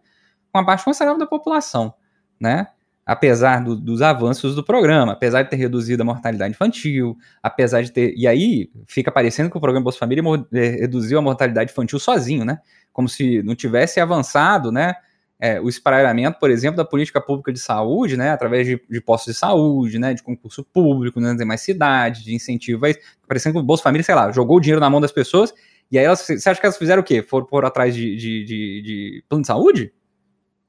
com a parte considerável da população, né? apesar do, dos avanços do programa, apesar de ter reduzido a mortalidade infantil, apesar de ter. E aí fica parecendo que o programa Bolsa Família eh, reduziu a mortalidade infantil sozinho, né? Como se não tivesse avançado, né? É, o espraiamento, por exemplo, da política pública de saúde, né, através de, de postos de saúde, né, de concurso público, né, de mais cidade, de incentivo, parecendo que o Bolsa Família, sei lá, jogou o dinheiro na mão das pessoas, e aí elas, você acha que elas fizeram o quê? Foram por atrás de, de, de, de plano de saúde?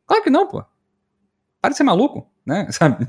Claro que não, pô. Para de ser maluco, né? *laughs* Sabe?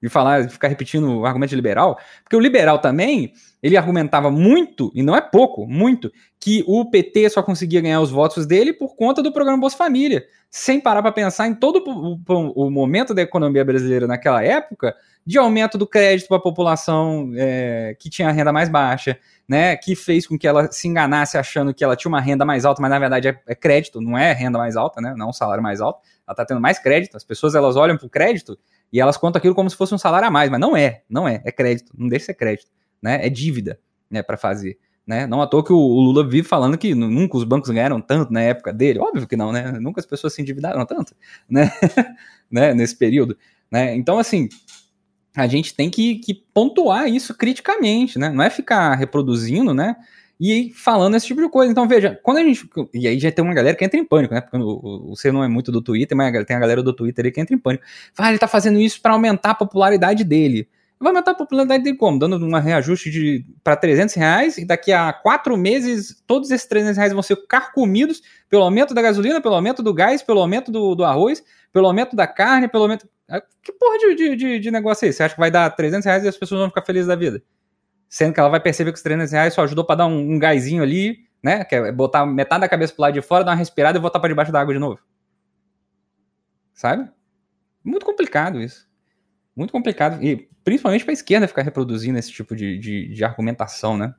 De falar, de ficar repetindo o argumento liberal. Porque o liberal também, ele argumentava muito, e não é pouco, muito, que o PT só conseguia ganhar os votos dele por conta do programa Bolsa Família. Sem parar para pensar em todo o, o, momento da economia brasileira naquela época, de aumento do crédito para a população é, que tinha renda mais baixa, né? Que fez com que ela se enganasse achando que ela tinha uma renda mais alta, mas na verdade é, é crédito, não é renda mais alta, né? Não é um salário mais alto ela está tendo mais crédito. As pessoas elas olham para o crédito e elas contam aquilo como se fosse um salário a mais, mas não é, não é, é crédito, não deixa ser crédito, né? É dívida, né, para fazer. Né? Não à toa que o, Lula vive falando que nunca os bancos ganharam tanto na época dele. Óbvio que não, né? Nunca as pessoas se endividaram tanto, *laughs* né? né? Nesse período. Né? Então, assim, a gente tem que, que pontuar isso criticamente, né? Não é ficar reproduzindo, né? E falando esse tipo de coisa. Então, veja, quando a gente. E aí já tem uma galera que entra em pânico, né? Porque você não é muito do Twitter, mas tem a galera do Twitter aí que entra em pânico. Fala, ah, ele tá fazendo isso para aumentar a popularidade dele. Vai aumentar a popularidade dele como? Dando um reajuste de para 300 reais e daqui a quatro meses todos esses 300 reais vão ser carcomidos pelo aumento da gasolina, pelo aumento do gás, pelo aumento do, do arroz, pelo aumento da carne, pelo aumento. Ah, que porra de, de, de negócio é esse? Você acha que vai dar 300 reais e as pessoas vão ficar felizes da vida? Sendo que ela vai perceber que os 300 reais só ajudou para dar um, um gásinho ali, né? Que é botar metade da cabeça pro lado de fora, dar uma respirada e voltar para debaixo da água de novo. Sabe? Muito complicado isso. Muito complicado. E principalmente para a esquerda ficar reproduzindo esse tipo de, de, de argumentação, né?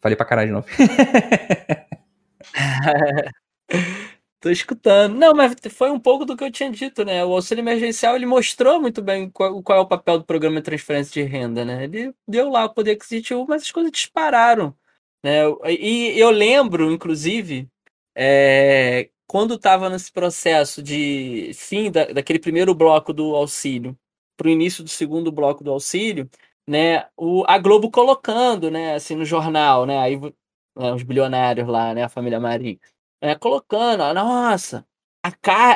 Falei pra caralho de novo. *laughs* Tô escutando. Não, mas foi um pouco do que eu tinha dito, né? O auxílio emergencial ele mostrou muito bem qual, qual é o papel do programa de transferência de renda, né? Ele deu lá o poder aquisitivo, mas as coisas dispararam. Né? E eu lembro, inclusive, é, quando estava nesse processo de fim da, daquele primeiro bloco do auxílio para o início do segundo bloco do auxílio, né? O, a Globo colocando, né? Assim no jornal, né? Aí né, os bilionários lá, né? A família Marinho é, colocando, nossa, a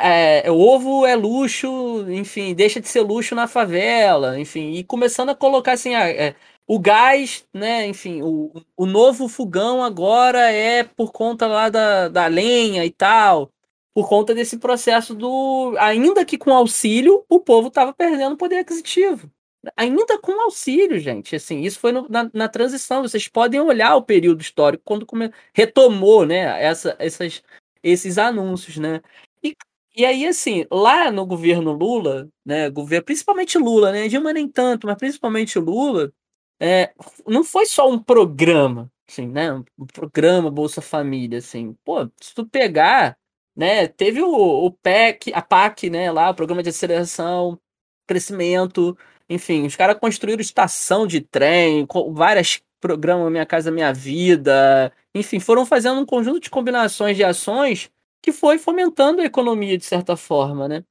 é, o ovo é luxo, enfim, deixa de ser luxo na favela, enfim, e começando a colocar assim, é, o gás, né, enfim, o, o novo fogão agora é por conta lá da, da lenha e tal, por conta desse processo do, ainda que com auxílio, o povo estava perdendo poder aquisitivo ainda com auxílio, gente. Assim, isso foi no, na, na, transição. Vocês podem olhar o período histórico quando come, retomou, né, essa, essas, esses anúncios, né? E, e aí, assim, lá no governo Lula, né, governo, principalmente Lula, né, Dilma nem tanto, mas principalmente Lula, é, não foi só um programa, assim, né, um programa Bolsa Família, assim, pô, se tu pegar, né, teve o, o PEC, a PAC, né, lá, o Programa de Aceleração, Crescimento, enfim, os caras construíram estação de trem, várias programa Minha Casa Minha Vida, enfim, foram fazendo um conjunto de combinações de ações que foi fomentando a economia de certa forma, né?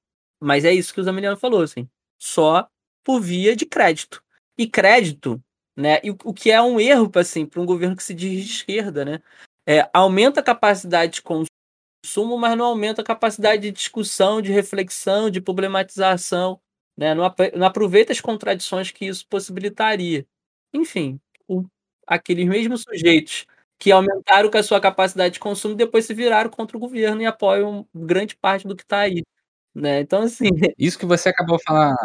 Mas é isso que o Zamiliano falou, assim, só por via de crédito. E crédito, né? E o que é um erro, assim, para um governo que se diz de esquerda, né? É, aumenta a capacidade de consumo, mas não aumenta a capacidade de discussão, de reflexão, de problematização, né? Não, não aproveita as contradições que isso possibilitaria. Enfim, o, aqueles mesmos sujeitos que aumentaram a sua capacidade de consumo depois se viraram contra o governo e apoiam grande parte do que está aí. Né? Então, assim. *laughs* Isso que você acabou de falar.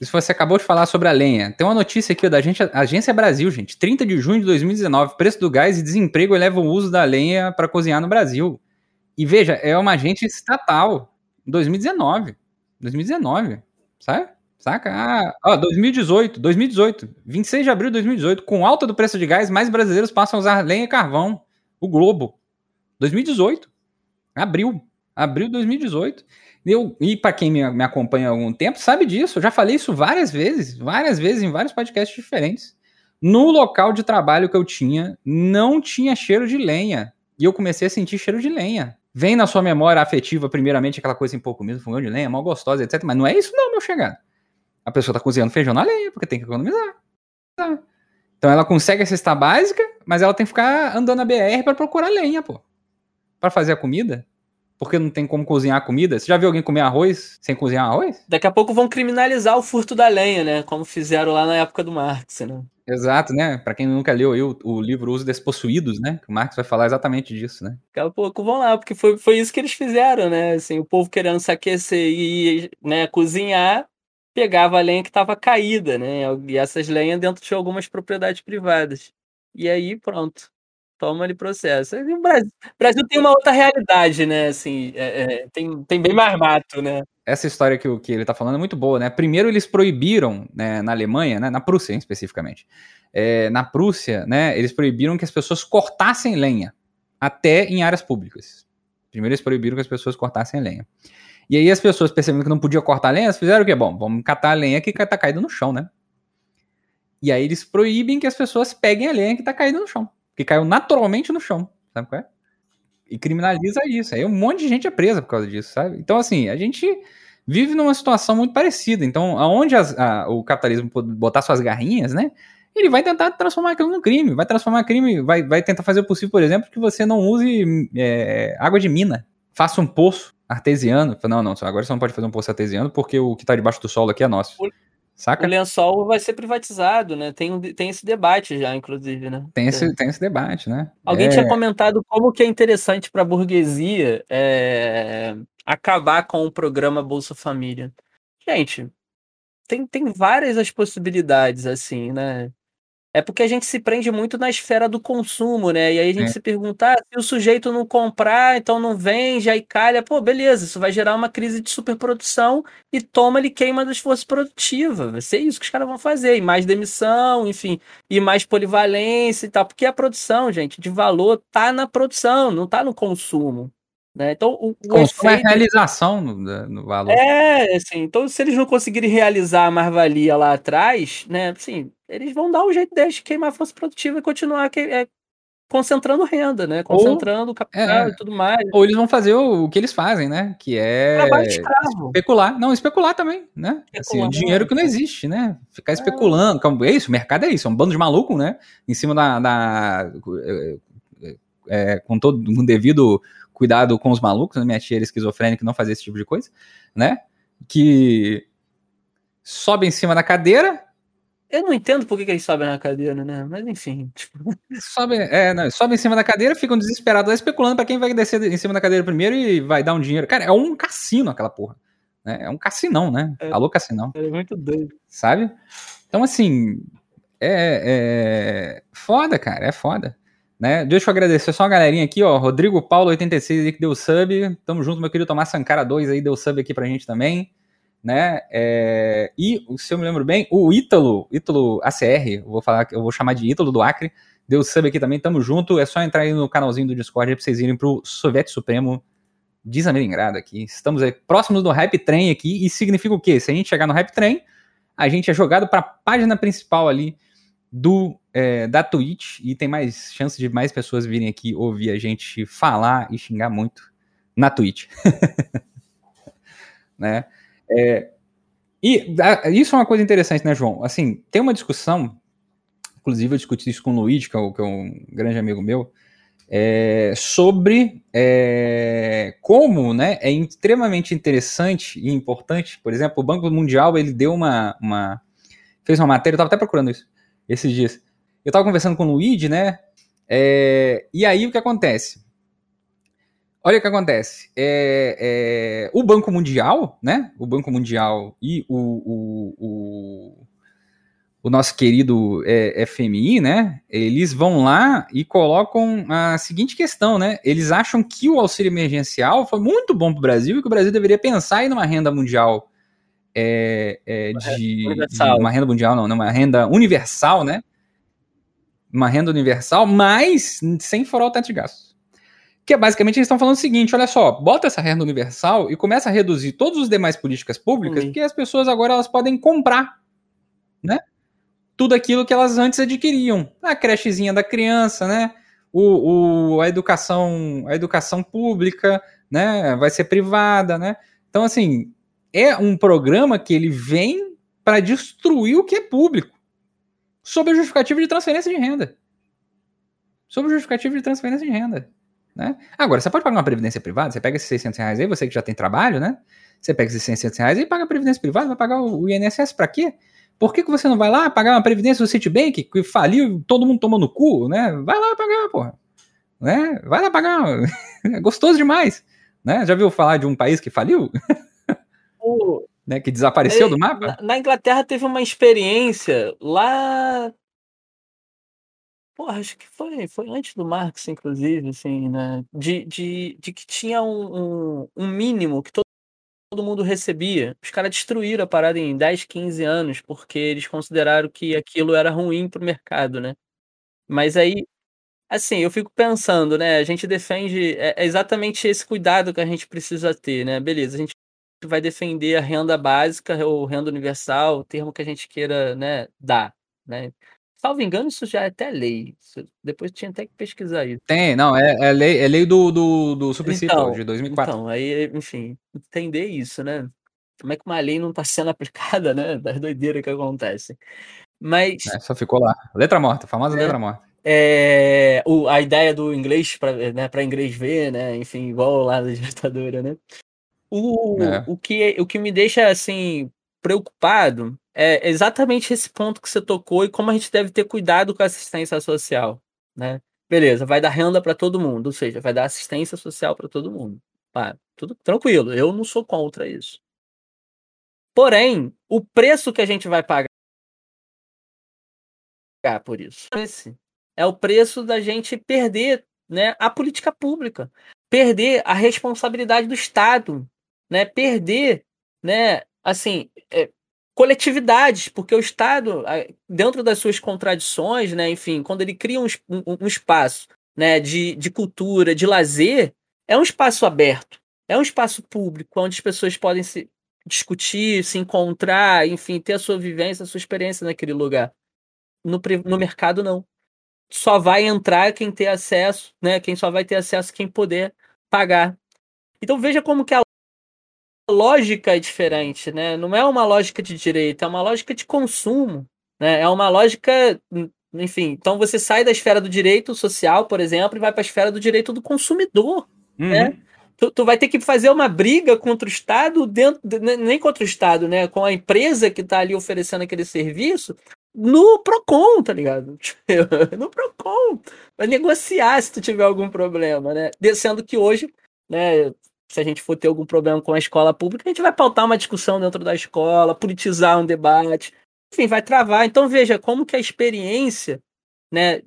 Isso você acabou de falar sobre a lenha. Tem uma notícia aqui da agência, agência Brasil, gente. 30 de junho de 2019. Preço do gás e desemprego elevam o uso da lenha para cozinhar no Brasil. E veja, é uma agência estatal. 2019. 2019. Sabe? Saca? Ah, ó, 2018, 2018, 26 de abril de 2018, com alta do preço de gás, mais brasileiros passam a usar lenha e carvão. O Globo. 2018. Abril. Abril de 2018. Eu, e para quem me, me, acompanha há algum tempo, sabe disso. Eu já falei isso várias vezes, várias vezes em vários podcasts diferentes. No local de trabalho que eu tinha, não tinha cheiro de lenha. E eu comecei a sentir cheiro de lenha. Vem na sua memória afetiva, primeiramente, aquela coisa em pouco mesmo, fogão de lenha, mal gostosa, etc. Mas não é isso, não, meu chegado a pessoa tá cozinhando feijão na lenha, porque tem que economizar. Então ela consegue a cesta básica, mas ela tem que ficar andando na BR para procurar lenha, pô. Para fazer a comida. Porque não tem como cozinhar a comida. Você já viu alguém comer arroz sem cozinhar arroz? Daqui a pouco vão criminalizar o furto da lenha, né? Como fizeram lá na época do Marx, né? Exato, né? Para quem nunca leu o, o livro Uso Despossuídos, né? Que o Marx vai falar exatamente disso, né? Daqui a pouco vão lá, porque foi, foi isso que eles fizeram, né? Assim, o povo querendo se aquecer e né, cozinhar, pegava a lenha que estava caída, né? E essas lenhas dentro de algumas propriedades privadas. E aí, pronto. Toma ali processo. o Brasil, o Brasil tem uma outra realidade, né? Assim, é, é, tem, tem bem mais mato, né? Essa história que, que ele está falando é muito boa, né? Primeiro eles proibiram, né, na Alemanha, né, na Prússia especificamente, é, na Prússia, né, eles proibiram que as pessoas cortassem lenha, até em áreas públicas. Primeiro eles proibiram que as pessoas cortassem lenha. E aí as pessoas percebendo que não podia cortar lenha, fizeram o quê? Bom, vamos catar a lenha que tá caída no chão, né? E aí eles proíbem que as pessoas peguem a lenha que tá caída no chão. Que caiu naturalmente no chão. Sabe qual é? E criminaliza isso. Aí um monte de gente é presa por causa disso, sabe? Então, assim, a gente vive numa situação muito parecida. Então, aonde as, a, o capitalismo botar suas garrinhas, né? Ele vai tentar transformar aquilo num crime. Vai transformar crime, vai, vai tentar fazer o possível, por exemplo, que você não use é, água de mina. Faça um poço artesiano. Não, não, agora você não pode fazer um poço artesiano porque o que está debaixo do solo aqui é nosso. O, Saca? O lençol vai ser privatizado, né? Tem, tem esse debate já, inclusive, né? Tem esse, é. tem esse debate, né? Alguém é... tinha comentado como que é interessante para a burguesia é, acabar com o programa Bolsa Família. Gente, tem, tem várias as possibilidades, assim, né? É porque a gente se prende muito na esfera do consumo, né? E aí a gente é. se pergunta, ah, se o sujeito não comprar, então não vende, aí calha, pô, beleza, isso vai gerar uma crise de superprodução e toma ele queima das forças produtivas. Vai ser isso que os caras vão fazer. E mais demissão, enfim, e mais polivalência e tal. Porque a produção, gente, de valor tá na produção, não tá no consumo. Né? Então, o, o Consumo efeito... é realização no, no, valor. É, assim, então se eles não conseguirem realizar a mais-valia lá atrás, né, assim, eles vão dar um jeito deles de queimar a força produtiva e continuar que, é, concentrando renda, né? Concentrando Ou, capital é, e tudo mais. Ou eles vão fazer o, o, que eles fazem, né? Que é especular. Não, especular também, né? Assim, o dinheiro que não existe, né? Ficar é. especulando. É isso, o mercado é isso, é um bando de maluco, né? Em cima da. da é, com todo um devido cuidado com os malucos, né? minha tia era esquizofrênica não fazia esse tipo de coisa, né? Que sobe em cima da cadeira. Eu não entendo por que, que eles sobem na cadeira, né? Mas enfim. Tipo... *laughs* Sobe, é, não, sobe em cima da cadeira, ficam desesperados especulando para quem vai descer em cima da cadeira primeiro e vai dar um dinheiro. Cara, é um cassino aquela porra. Né? É um cassinão, né? É, Alô, cassinão. É muito doido. Sabe? Então, assim, é, é foda, cara, é foda. Né? Deixa eu agradecer só a galerinha aqui, ó. Rodrigo Paulo 86 aí que deu sub. Tamo junto, meu querido Tomás Sankara 2 aí deu sub aqui pra gente também. Né? É... E, se eu me lembro bem, o Ítalo, Ítalo ACR, vou falar, eu vou chamar de Ítalo do Acre, deu sub aqui também, tamo junto. É só entrar aí no canalzinho do Discord aí pra vocês irem pro Soviético Supremo desamelingrado aqui. Estamos aí próximos do Hype Train aqui, e significa o quê? Se a gente chegar no Hype Train, a gente é jogado pra página principal ali do é, da Twitch e tem mais chance de mais pessoas virem aqui ouvir a gente falar e xingar muito na Twitch. *laughs* né? É, e a, isso é uma coisa interessante, né, João? Assim, tem uma discussão, inclusive eu discuti isso com o Luiz, que é, que é um grande amigo meu, é, sobre é, como né, é extremamente interessante e importante, por exemplo, o Banco Mundial ele deu uma, uma fez uma matéria, eu estava até procurando isso esses dias. Eu estava conversando com o Luigi, né? É, e aí o que acontece? Olha o que acontece. É, é, o Banco Mundial, né? O Banco Mundial e o, o, o, o nosso querido é, FMI, né? Eles vão lá e colocam a seguinte questão, né? Eles acham que o auxílio emergencial foi muito bom para o Brasil e que o Brasil deveria pensar em uma renda mundial é, é, de, de, uma renda mundial, não, uma renda universal, né? Uma renda universal, mas sem furar o teto de gastos. Que é basicamente eles estão falando o seguinte: olha só, bota essa renda universal e começa a reduzir todas as demais políticas públicas, porque as pessoas agora elas podem comprar, né? Tudo aquilo que elas antes adquiriam. A crechezinha da criança, né? O, o, a educação, a educação pública, né? Vai ser privada, né? Então, assim, é um programa que ele vem para destruir o que é público, sob a justificativa de transferência de renda. Sob a justificativa de transferência de renda. Né? Agora, você pode pagar uma previdência privada, você pega esses 600 reais aí, você que já tem trabalho, né? Você pega esses 600 reais e paga a previdência privada, vai pagar o INSS para quê? Por que, que você não vai lá pagar uma previdência do Citibank, que faliu, todo mundo tomou no cu, né? Vai lá pagar, porra. Né? Vai lá pagar. *laughs* É gostoso demais. Né? Já viu falar de um país que faliu? *laughs* O... né? Que desapareceu é, do mapa? Na Inglaterra teve uma experiência lá Porra, acho que foi foi antes do Marx, inclusive, assim, né, de de de que tinha um um um mínimo que todo mundo recebia. Os caras destruíram a parada em 10, 15 anos, porque eles consideraram que aquilo era ruim para o mercado, né. Mas aí, assim, eu fico pensando, né, a gente defende é é exatamente esse cuidado que a gente precisa ter, né, beleza, a gente vai defender a renda básica ou renda universal, o termo que a gente queira, né, dar, né. Salvo engano, isso já é até lei. Depois tinha até que pesquisar isso. Tem, não, é, é lei, é lei do, do, do então, de 2004. Então, aí, enfim, entender isso, né? Como é que uma lei não está sendo *laughs* aplicada, né? Das doideiras que acontecem. Mas. É, só ficou lá. Letra morta, famosa é, letra morta. É, o, a ideia do inglês para né, inglês ver, né? Enfim, igual lá da *laughs* ditadura, né? O, é. o, que, o que me deixa assim preocupado é exatamente esse ponto que você tocou e como a gente deve ter cuidado com a assistência social, né? Beleza, vai dar renda para todo mundo, ou seja, vai dar assistência social para todo mundo. Tudo tranquilo, eu não sou contra isso. Porém, o preço que a gente vai pagar por isso, esse é o preço da gente perder, né, a política pública, perder a responsabilidade do Estado, né, perder, né, assim, é, coletividades, porque o Estado, dentro das suas contradições, né, enfim, quando ele cria um, um, um espaço né, de, de cultura, de lazer, é um espaço aberto, é um espaço público, onde as pessoas podem se discutir, se encontrar, enfim, ter a sua vivência, a sua experiência naquele lugar. No, no mercado, não. Só vai entrar quem ter acesso, né? Quem só vai ter acesso quem poder pagar. Então veja como que a lógica é diferente, né? Não é uma lógica de direito, é uma lógica de consumo, né? É uma lógica, enfim. Então você sai da esfera do direito social, por exemplo, e vai para a esfera do direito do consumidor, uhum. né? Tu, tu, vai ter que fazer uma briga contra o Estado dentro, nem contra o Estado, né? Com a empresa que está ali oferecendo aquele serviço no Procon, tá ligado? *laughs* no Procon. Vai negociar se tu tiver algum problema, né? Sendo que hoje, né, se a gente for ter algum problema com a escola pública, a gente vai pautar uma discussão dentro da escola, politizar um debate, enfim, vai travar. Então veja como que a experiência, né,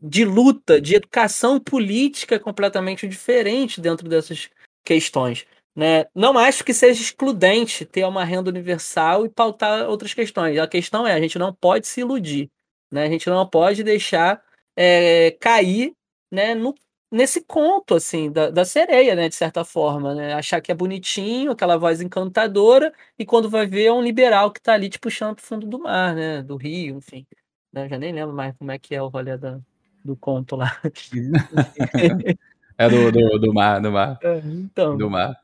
de luta, de educação política é completamente diferente dentro dessas questões. Né? Não acho que seja excludente ter uma renda universal e pautar outras questões. A questão é, a gente não pode se iludir. Né? A gente não pode deixar é, cair né, no nesse conto, assim, da, da sereia, né, de certa forma, né? Achar que é bonitinho, aquela voz encantadora, e quando vai ver é um liberal que tá ali te puxando pro fundo do mar, né? Do rio, enfim. né? Já nem lembro mais como é que é o rolê da, do conto lá. *laughs* é do, do, do mar, do mar. É, então. Do mar.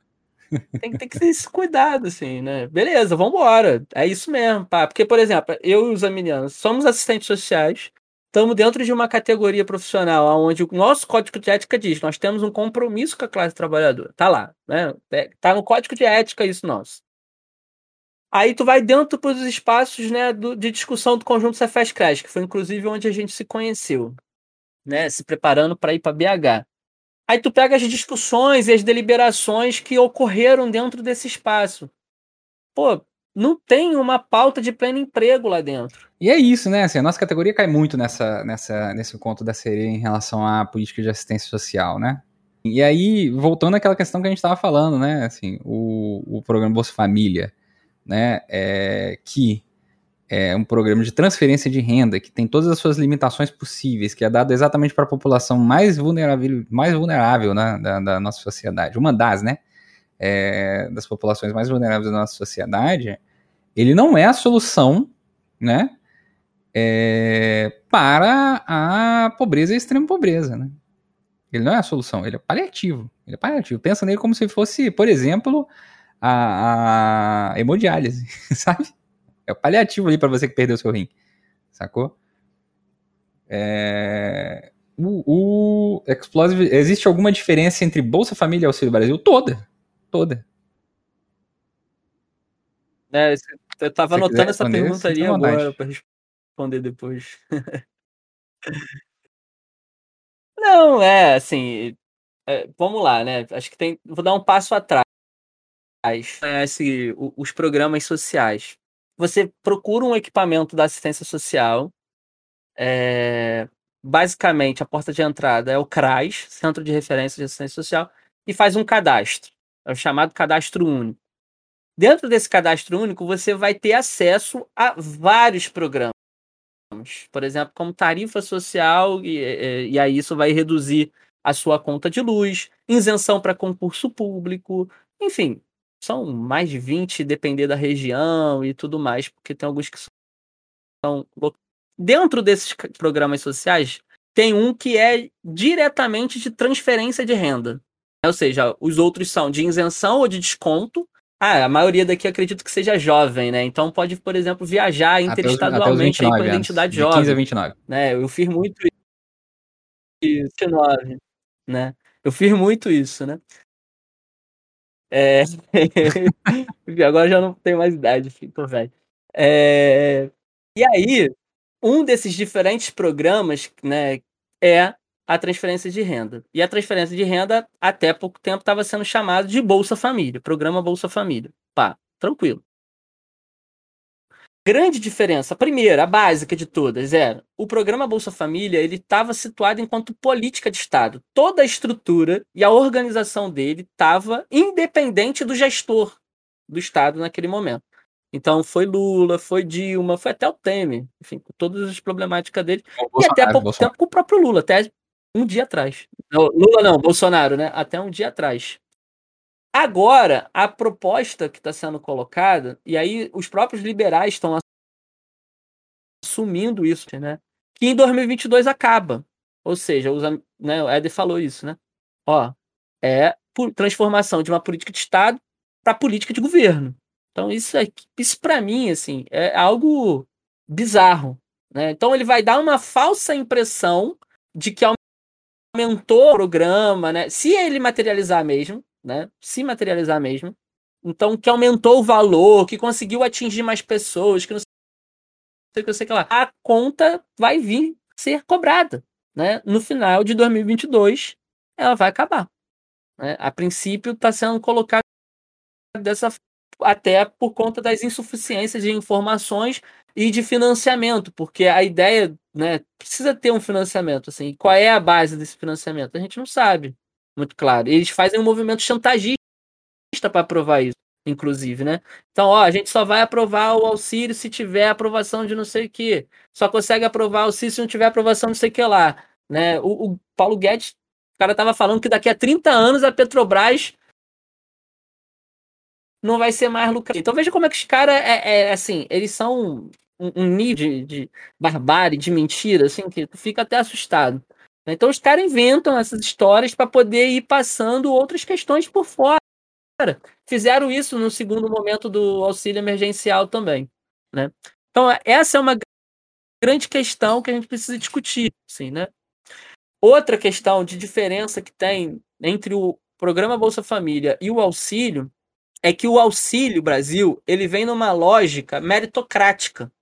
Tem, tem que ter esse cuidado, assim, né? Beleza, vambora. É isso mesmo, pá. Porque, por exemplo, eu e os aminianos somos assistentes sociais, estamos dentro de uma categoria profissional onde o nosso código de ética diz nós temos um compromisso com a classe trabalhadora. Tá lá, né? É, tá no código de ética isso nosso. Aí tu vai dentro para os espaços né, do, de discussão do conjunto Cefes Crash, que foi inclusive onde a gente se conheceu, né, se preparando para ir para BH. Aí tu pega as discussões e as deliberações que ocorreram dentro desse espaço. Pô, não tem uma pauta de pleno emprego lá dentro. E é isso, né? Assim, a nossa categoria cai muito nessa, nessa, nesse conto da sereia em relação à política de assistência social, né? E aí, voltando àquela questão que a gente estava falando, né? Assim, o, o programa Bolsa Família né, é, que é um programa de transferência de renda que tem todas as suas limitações possíveis, que é dado exatamente para a população mais vulnerável, mais vulnerável né, da, da, nossa sociedade, uma das, né, é, das populações mais vulneráveis da nossa sociedade, ele não é a solução, né, é, para a pobreza e a extrema pobreza, né. Ele não é a solução, ele é paliativo. Ele é paliativo. Pensa nele como se fosse, por exemplo, a, a hemodiálise, *laughs* sabe? É o paliativo ali para você que perdeu seu rim, sacou? É, o, o Explosive, existe alguma diferença entre Bolsa Família e Auxílio Brasil? Toda, toda. É, eu tava anotando essa pergunta ali agora para responder depois. *laughs* Não, é assim, é, vamos lá, né? Acho que tem, vou dar um passo atrás conhece os programas sociais. Você procura um equipamento da assistência social. É, basicamente, a porta de entrada é o CRAS, Centro de Referência de Assistência Social, e faz um cadastro. É o chamado cadastro único. Dentro desse cadastro único, você vai ter acesso a vários programas. Por exemplo, como tarifa social, e, e, aí isso vai reduzir a sua conta de luz, isenção para concurso público, enfim, são mais de 20, depender da região e tudo mais, porque tem alguns que são. Dentro desses programas sociais, tem um que é diretamente de transferência de renda. Ou seja, os outros são de isenção ou de desconto. Ah, a maioria daqui acredito que seja jovem, né? Então pode, por exemplo, viajar interestadualmente aí com a identidade jovem. 15 a 29. Né? Eu fiz muito isso. 29, né? Eu fiz muito isso, né? É... *laughs* Agora já não tenho mais idade, fico velho. É... E aí, um desses diferentes programas né, é a transferência de renda. E a transferência de renda, até pouco tempo, estava sendo chamado de Bolsa Família, programa Bolsa Família. Pá, tranquilo grande diferença, a primeira, a básica de todas, era o programa Bolsa Família ele estava situado enquanto política de Estado. Toda a estrutura e a organização dele estava independente do gestor do Estado naquele momento. Então foi Lula, foi Dilma, foi até o Temer, enfim, com todas as problemáticas dele. e até há pouco tempo com o próprio Lula, até um dia atrás. Não, Lula não, Bolsonaro, né? Até um dia atrás. Agora, a proposta que está sendo colocada, e aí os próprios liberais estão assumindo isso, né? Que em 2022 acaba. Ou seja, né, o Éder falou isso, né? Ó, é transformação de uma política de Estado para política de governo. Então, isso, isso para mim, assim, é algo bizarro. Né? Então, ele vai dar uma falsa impressão de que aumentou o programa, né? Se ele materializar mesmo, né? Se materializar mesmo. Então, que aumentou o valor, que conseguiu atingir mais pessoas, que não sei o que, sei que lá. A conta vai vir ser cobrada, né? No final de 2022, ela vai acabar. Né? A princípio, está sendo colocado dessa até por conta das insuficiências de informações e de financiamento, porque a ideia, né, precisa ter um financiamento, assim. Qual é a base desse financiamento? A gente não sabe muito claro. Eles fazem um movimento chantagista para aprovar isso, inclusive, né? Então, ó, a gente só vai aprovar o auxílio se tiver aprovação de não sei o que. Só consegue aprovar o auxílio se não tiver aprovação de não sei o que lá. Né? O, o Paulo Guedes, o cara tava falando que daqui a 30 anos a Petrobras não vai ser mais lucrativa. Então veja como é que os caras, é, é, assim, eles são um, um nível de, de barbárie, de mentira, assim, que tu fica até assustado. Então os caras inventam essas histórias para poder ir passando outras questões por fora. Fizeram isso no segundo momento do auxílio emergencial também, né? Então essa é uma grande questão que a gente precisa discutir, assim, né? Outra questão de diferença que tem entre o programa Bolsa Família e o auxílio é que o Auxílio Brasil ele vem numa lógica meritocrática,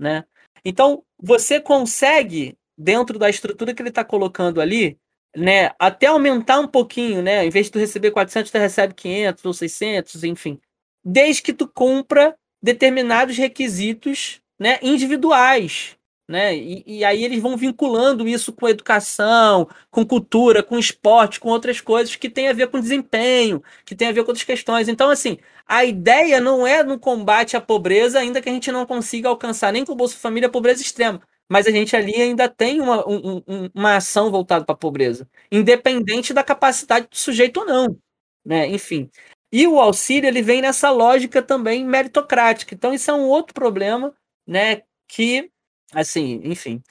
né? Então você consegue dentro da estrutura que ele está colocando ali, né, até aumentar um pouquinho, né, em vez de tu receber 400, tu recebe 500 ou 600, enfim, desde que tu cumpra determinados requisitos, né, individuais, né? E, e, aí eles vão vinculando isso com educação, com cultura, com esporte, com outras coisas que tem a ver com desempenho, que tem a ver com outras questões. Então, assim, a ideia não é no combate à pobreza, ainda que a gente não consiga alcançar nem com o Bolsa Família a pobreza extrema. Mas a gente ali ainda tem uma, um, uma ação voltada para a pobreza, independente da capacidade do sujeito ou não. Né? Enfim. E o auxílio ele vem nessa lógica também meritocrática. Então, isso é um outro problema, né? Que Assim, enfim.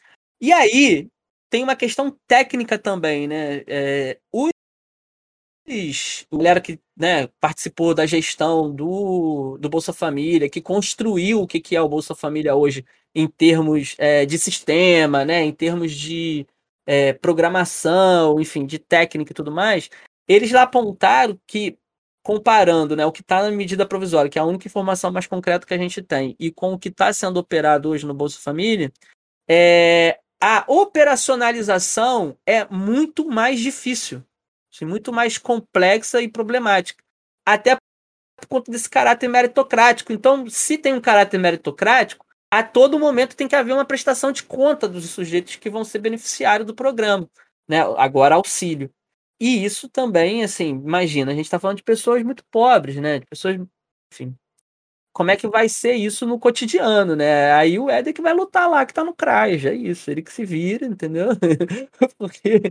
E aí, tem uma questão técnica também, né? É, os a galera que né, participou da gestão do, do Bolsa Família, que construiu o que, que é o Bolsa Família hoje em termos é, de sistema, né, em termos de é, programação, enfim, de técnica e tudo mais, eles lá apontaram que, comparando né, o que está na medida provisória, que é a única informação mais concreta que a gente tem, e com o que está sendo operado hoje no Bolsa Família, é, a operacionalização é muito mais difícil, assim, muito mais complexa e problemática. Até por conta desse caráter meritocrático. Então, se tem um caráter meritocrático, a todo momento tem que haver uma prestação de conta dos sujeitos que vão ser beneficiários do programa. Né? Agora, auxílio. E isso também, assim, imagina, a gente está falando de pessoas muito pobres, né? De pessoas, enfim. Como é que vai ser isso no cotidiano, né? Aí o Éder que vai lutar lá, que tá no CRAS, é isso, ele que se vira, entendeu? *laughs* Porque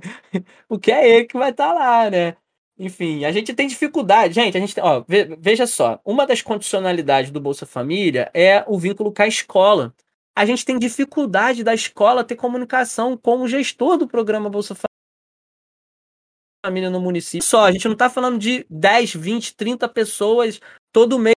o que é ele que vai estar tá lá, né? Enfim, a gente tem dificuldade, gente, a gente tem, ó, veja só, uma das condicionalidades do Bolsa Família é o vínculo com a escola. A gente tem dificuldade da escola ter comunicação com o gestor do programa Bolsa Família família no município. Só, a gente não está falando de 10, 20, 30 pessoas todo mês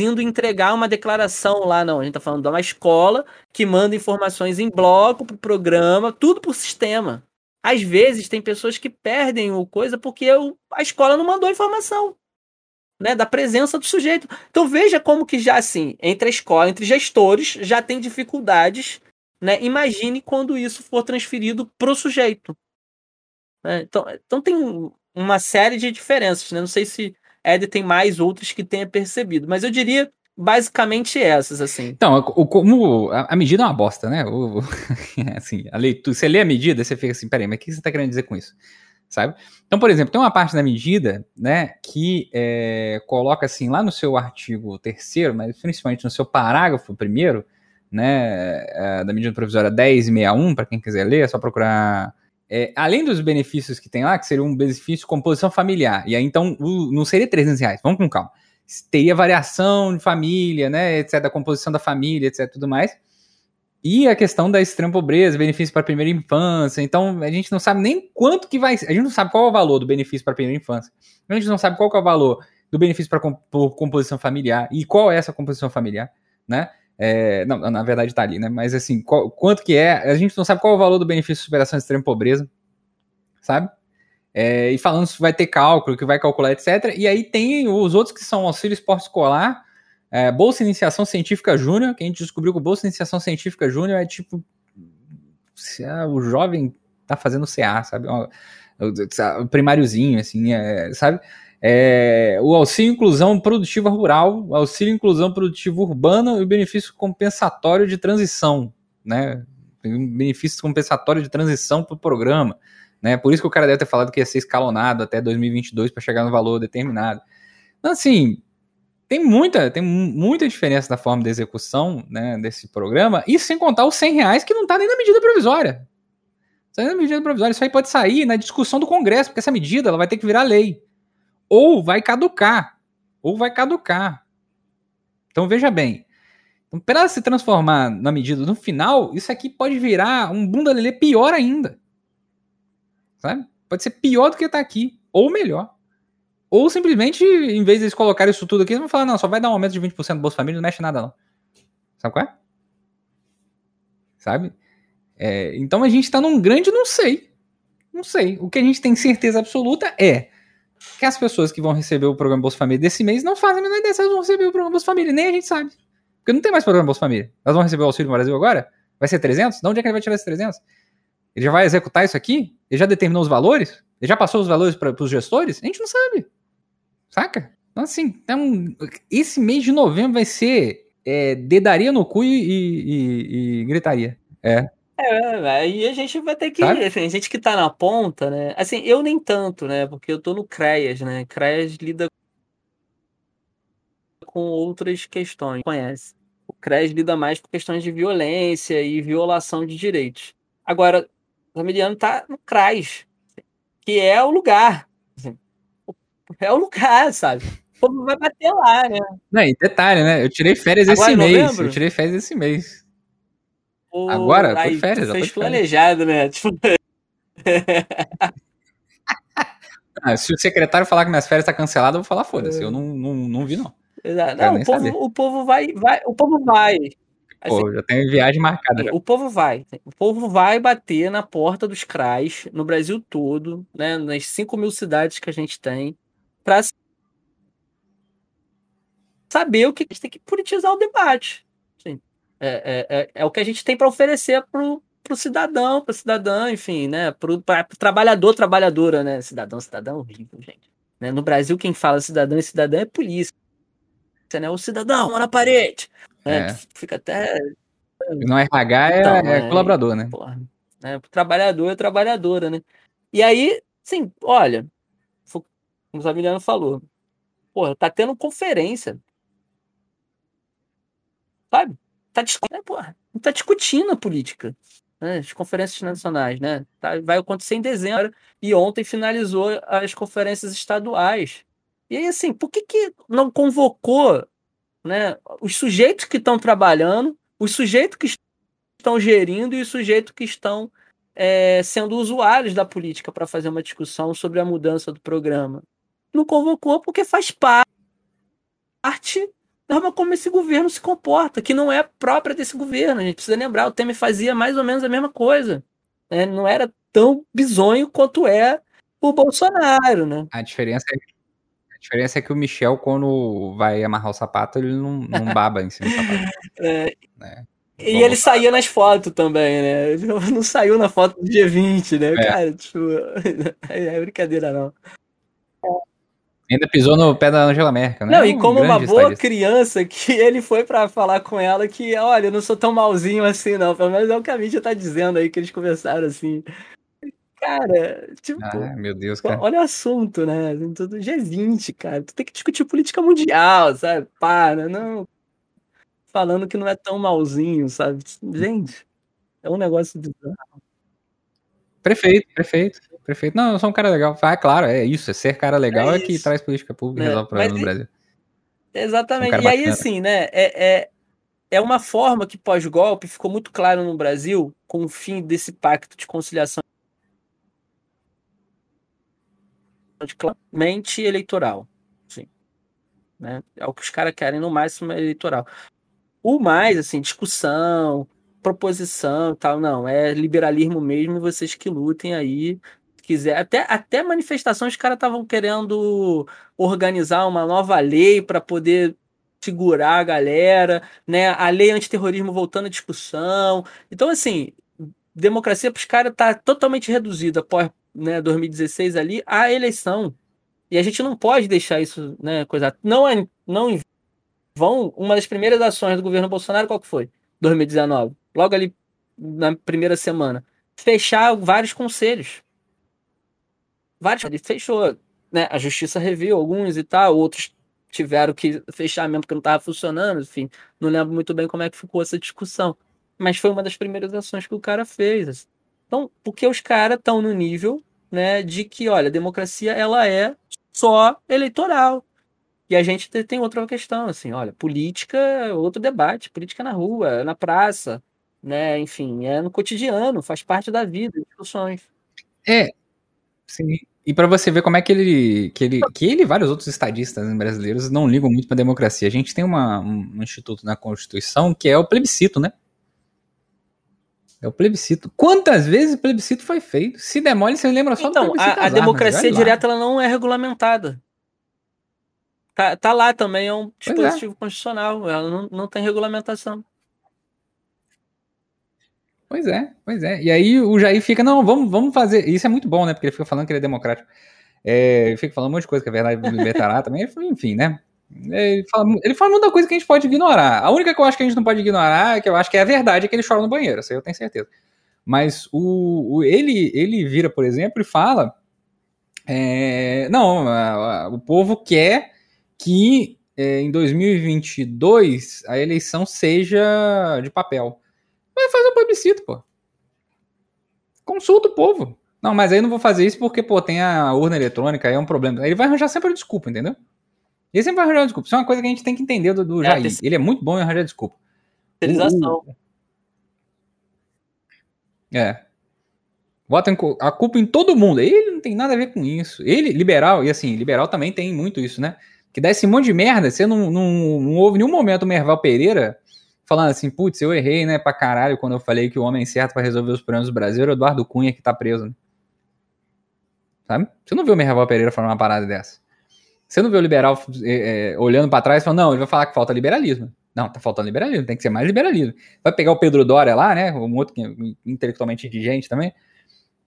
indo entregar uma declaração lá, não. A gente está falando de uma escola que manda informações em bloco para o programa, tudo por sistema. Às vezes tem pessoas que perdem o coisa porque a escola não mandou informação. Né, da presença do sujeito. Então veja como que já assim, entre a escola, entre gestores, já tem dificuldades. Né? Imagine quando isso for transferido para o sujeito. Né? Então, então tem uma série de diferenças. Né? Não sei se Ed tem mais outras que tenha percebido, mas eu diria basicamente essas, assim. Então, o, como a, medida é uma bosta, né? O, *laughs* assim, a leitura, você lê a medida, você fica assim, peraí, mas o que você está querendo dizer com isso? Sabe? Então, por exemplo, tem uma parte da medida, né, que é, coloca assim, lá no seu artigo terceiro, mas principalmente no seu parágrafo primeiro, né, é, da medida provisória 1061, para quem quiser ler, é só procurar é, além dos benefícios que tem lá, que seria um benefício composição familiar, e aí então o, não seria 300 reais, vamos com calma. Teria variação de família, né, etc., da composição da família, etc., tudo mais. E a questão da extrema pobreza, benefício para a primeira infância. Então, a gente não sabe nem quanto que vai. A gente não sabe qual é o valor do benefício para a primeira infância. A gente não sabe qual é o valor do benefício para composição familiar e qual é essa composição familiar, né? É, não, na verdade tá ali, né? Mas assim, qual, quanto que é? A gente não sabe qual é o valor do benefício de superação de extrema pobreza, sabe? É, e falando se vai ter cálculo, que vai calcular, etc. E aí tem os outros que são auxílio esporte escolar, é, Bolsa Iniciação Científica Júnior, que a gente descobriu que o Bolsa Iniciação Científica Júnior é tipo. Se, o jovem tá fazendo CA, sabe? O primáriozinho, assim, é, sabe? É, o auxílio inclusão produtiva rural, o auxílio inclusão produtiva urbana e o benefício compensatório de transição, né? benefício compensatório de transição para o programa, né? Por isso que o cara deve ter falado que ia ser escalonado até 2022 para chegar no valor determinado. Então, assim, tem muita, tem muita diferença na forma de execução né, desse programa, e sem contar os 100 reais que não está nem na medida provisória. Está nem na medida provisória. Isso aí pode sair na discussão do Congresso, porque essa medida ela vai ter que virar lei ou vai caducar, ou vai caducar. Então veja bem. Então, para se transformar na medida no final, isso aqui pode virar um bunda lelê pior ainda. Sabe? Pode ser pior do que tá aqui, ou melhor. Ou simplesmente, em vez de eles colocarem isso tudo aqui, eles vão falar, não, só vai dar um aumento de 20% do Bolsa Família, não mexe nada não. Sabe qual é? Sabe? É, então a gente tá num grande não sei. Não sei. O que a gente tem certeza absoluta é que as pessoas que vão receber o programa Bolsa Família desse mês não fazem a menor ideia se elas vão receber o programa Bolsa Família, nem a gente sabe. Porque não tem mais programa Bolsa Família. Elas vão receber o Auxílio Brasil agora? Vai ser 300? De onde é que ele vai tirar esses 300? Ele já vai executar isso aqui? Ele já determinou os valores? Ele já passou os valores para os gestores? A gente não sabe. Saca? Então, assim, então, esse mês de novembro vai ser é, dedaria no cu e, e, e gritaria. É. É, aí a gente vai ter que. Assim, a gente que tá na ponta, né? Assim, eu nem tanto, né? Porque eu tô no CREAS, né? CREAS lida com outras questões, conhece. O CREAS lida mais com questões de violência e violação de direitos. Agora, o Zamiliano tá no CRAS, que é o lugar. Assim, *laughs* é o lugar, sabe? O povo vai bater lá, né? Não, e detalhe, né? Eu tirei férias Agora, esse mês. Eu tirei férias esse mês. Agora, tô de férias. Fez planejado, né? *laughs* Tipo... ah, se o secretário falar que minhas férias tá cancelada, eu vou falar, foda-se. É. Eu não, não, não vi, não. Não, o povo, o povo vai, vai. O povo vai. Pô, assim, já tem viagem marcada. O povo vai. O povo vai bater na porta dos CRAs no Brasil todo, né? Nas 5 mil cidades que a gente tem, para saber o que a gente tem que politizar o debate. É, é, é, é o que a gente tem para oferecer pro, pro cidadão, para cidadã, enfim, né? Pro, pra, pro trabalhador, trabalhadora, né? Cidadão, cidadão horrível, gente. Né? No Brasil, quem fala cidadão e cidadã é polícia. Né? O cidadão, mão na parede. Né? É. Fica até. Não é RH, é, então, é, é colaborador, né? Porra, né? Trabalhador é trabalhadora, né? E aí, sim, olha, como o Zamiliano falou, porra, tá tendo conferência. Sabe? Tá, né, porra, tá discutindo a política. Né, as conferências nacionais, né? Tá, vai acontecer em dezembro e ontem finalizou as conferências estaduais. E aí, assim, por que, que não convocou né, os sujeitos que estão trabalhando, os sujeitos que estão gerindo e os sujeitos que estão é, sendo usuários da política para fazer uma discussão sobre a mudança do programa? Não convocou porque faz parte forma como esse governo se comporta, que não é própria desse governo. A gente precisa lembrar, o Temer fazia mais ou menos a mesma coisa. Né? Não era tão bizonho quanto é o Bolsonaro, né? A diferença é, a diferença é que o Michel, quando vai amarrar o sapato, ele não, não *laughs* baba em cima do sapato. É. Né? E Vamos ele saía nas fotos também, né? Ele *laughs* não saiu na foto do G20, né? É. Cara, tipo, *laughs* é brincadeira não. Ainda pisou no pé da Angela Merkel, né? Não, e como uma boa estadista. criança que *laughs* ele foi para falar com ela que, olha, eu não sou tão malzinho assim, não. Pelo menos é o que a mídia tá dizendo aí, que eles conversaram assim. Cara, tipo. Ah, meu Deus, cara. Olha o assunto, né? Tudo G20, cara. Tu tem que discutir política mundial, sabe? Para, não. Falando que não é tão malzinho, sabe? Gente, é um negócio bizarro. Prefeito, prefeito. Perfeito. Não, eu sou um cara legal. Ah, claro, é isso. É ser cara legal é, é que traz política pública e é, resolve problema no Brasil. Exatamente. Um e aí, assim, né? É, é, é uma forma que pós-golpe ficou muito claro no Brasil com o fim desse pacto de conciliação mente eleitoral. Sim. Né? É o que os caras querem no máximo eleitoral. O mais, assim, discussão, proposição tal, não. É liberalismo mesmo e vocês que lutem aí quiser. Até, até manifestações, os caras estavam querendo organizar uma nova lei para poder segurar a galera, né? A lei antiterrorismo voltando à discussão. Então, assim, democracia para os caras tá totalmente reduzida após né, 2016 ali a eleição. E a gente não pode deixar isso, né, coisa. Não é, não vão. Uma das primeiras ações do governo Bolsonaro, qual que foi? 2019. Logo ali na primeira semana. Fechar vários conselhos vários ele fechou, né? A justiça reviu alguns e tal, outros tiveram que fechar mesmo porque não estava funcionando, enfim, não lembro muito bem como é que ficou essa discussão, mas foi uma das primeiras ações que o cara fez. Assim. Então, porque os caras estão no nível, né, de que, olha, a democracia ela é só eleitoral. E a gente tem outra questão, assim, olha, política é outro debate, política na rua, na praça, né? Enfim, é no cotidiano, faz parte da vida, discussões. É, sim. E para você ver como é que ele, que ele, que ele e vários outros estadistas brasileiros não ligam muito para democracia. A gente tem uma, um instituto na Constituição que é o plebiscito, né? É o plebiscito. Quantas vezes o plebiscito foi feito? Se demole, você lembra só então, do plebiscito. Então, a, a democracia direta ela não é regulamentada. Tá, tá lá também, é um é. dispositivo é. constitucional, ela não, não tem regulamentação. Pois é, pois é. E aí o Jair fica, não, vamos, vamos fazer. Isso é muito bom, né? Porque ele fica falando que ele é democrático. É, fica falando um monte de coisa que é verdade libertará também. Enfim, né? Ele fala, ele fala muita coisa que a gente pode ignorar. A única que eu acho que a gente não pode ignorar, que eu acho que é a verdade, é que ele chora no banheiro. Isso aí eu tenho certeza. Mas o, o ele, ele vira, por exemplo, e fala: é, não, a, a, o povo quer que é, em 2022 a eleição seja de papel. Fazer um plebiscito, pô. Consulta o povo. Não, mas aí não vou fazer isso porque, pô, tem a urna eletrônica, aí é um problema. Ele vai arranjar sempre desculpa, entendeu? Ele sempre vai arranjar desculpa. Isso é uma coisa que a gente tem que entender do, do é, Jair. Ele é muito bom em arranjar desculpa. Terceirização. É. Bota a culpa em todo mundo. Ele não tem nada a ver com isso. Ele, liberal, e assim, liberal também tem muito isso, né? Que dá esse monte de merda. Você não, não, não ouve nenhum momento o Merval Pereira falando assim, putz, eu errei, né, pra caralho, quando eu falei que o homem certo para resolver os problemas do Brasil era o Eduardo Cunha que tá preso. Né? Sabe? Você não viu o Merval Pereira falando uma parada dessa. Você não vê o liberal é, é, olhando para trás e falando, não, ele vai falar que falta liberalismo. Não, tá faltando liberalismo, tem que ser mais liberalismo. Vai pegar o Pedro Dória lá, né? Um outro que é intelectualmente indigente também,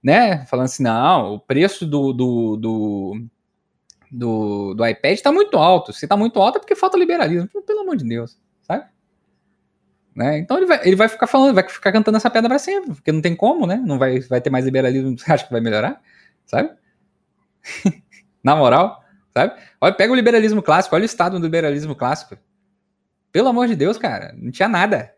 né? Falando assim, não, o preço do, do, do, do, do iPad tá muito alto. Se tá muito alto é porque falta liberalismo. Pelo amor de Deus, sabe? Né? Então ele vai, ele vai ficar falando, vai ficar cantando essa pedra para sempre, porque não tem como, né? Não vai, vai ter mais liberalismo, *laughs* você acha que vai melhorar? Sabe? *laughs* Na moral sabe? Olha, pega o liberalismo clássico, olha o estado do liberalismo clássico. Pelo amor de Deus, cara, não tinha nada.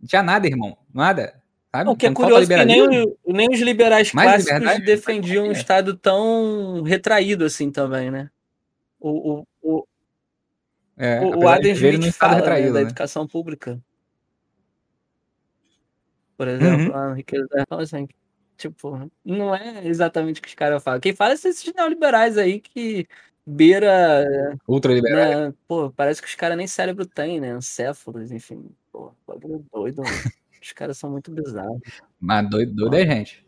Não tinha nada, irmão. Nada. Sabe? O que é curioso é que nem, nem os liberais clássicos defendiam um Estado tão retraído assim também, né? O, o, o, é, o, Adam Smith fala retraído, né, da né? educação pública. Por exemplo, uhum. a riqueza fala assim, tipo, não é exatamente o que os caras falam. Quem fala são esses neoliberais aí que beira. Ultraliberal. Né? Pô, parece que os caras nem cérebro tem, né? Encéfalos, enfim. Pô, bagulho doido. *laughs* os caras são muito bizarros. Mas doido, doido é gente.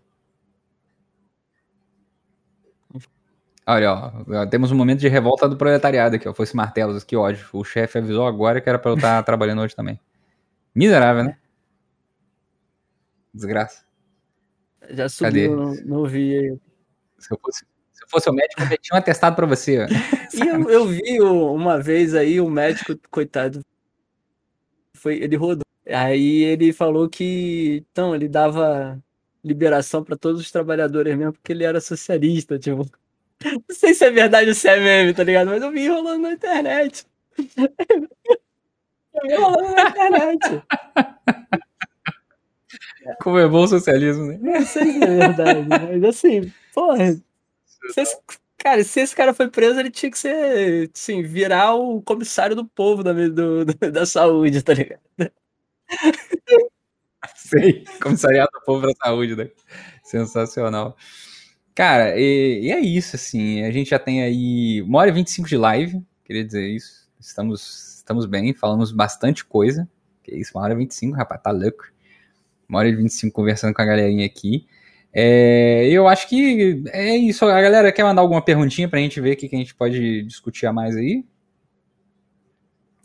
Olha, ó, temos um momento de revolta do proletariado aqui, ó. Foi esse martelos, que ódio. O chefe avisou agora que era pra eu estar *laughs* trabalhando hoje também. Miserável, né? Desgraça. Já subiu, não, não vi aí. Se eu fosse, eu fosse o médico, eu tinha um atestado para você. *laughs* e eu, eu, vi uma vez aí o médico, coitado, foi, ele rodou. Aí ele falou que, então, ele dava liberação para todos os trabalhadores mesmo, porque ele era socialista, tipo. Não sei se é verdade ou se é meme, tá ligado? Mas eu vi rolando na internet. *laughs* eu vi rolando na internet. *laughs* Como é bom o socialismo, né? Não sei se é verdade, mas assim, porra, esse, cara, se esse cara foi preso, ele tinha que ser, assim, virar o comissário do povo da, do, da saúde, tá ligado? Sei, comissariado do povo da saúde, né? Sensacional. Cara, e, e, é isso, assim, a gente já tem aí uma hora e 25 de live, queria dizer isso, estamos, estamos bem, falamos bastante coisa, que isso, uma hora e 25, rapaz, tá louco. Uma hora e 25 conversando com a galerinha aqui. É, eu acho que é isso. A galera quer mandar alguma perguntinha pra gente ver o que, que a gente pode discutir a mais aí?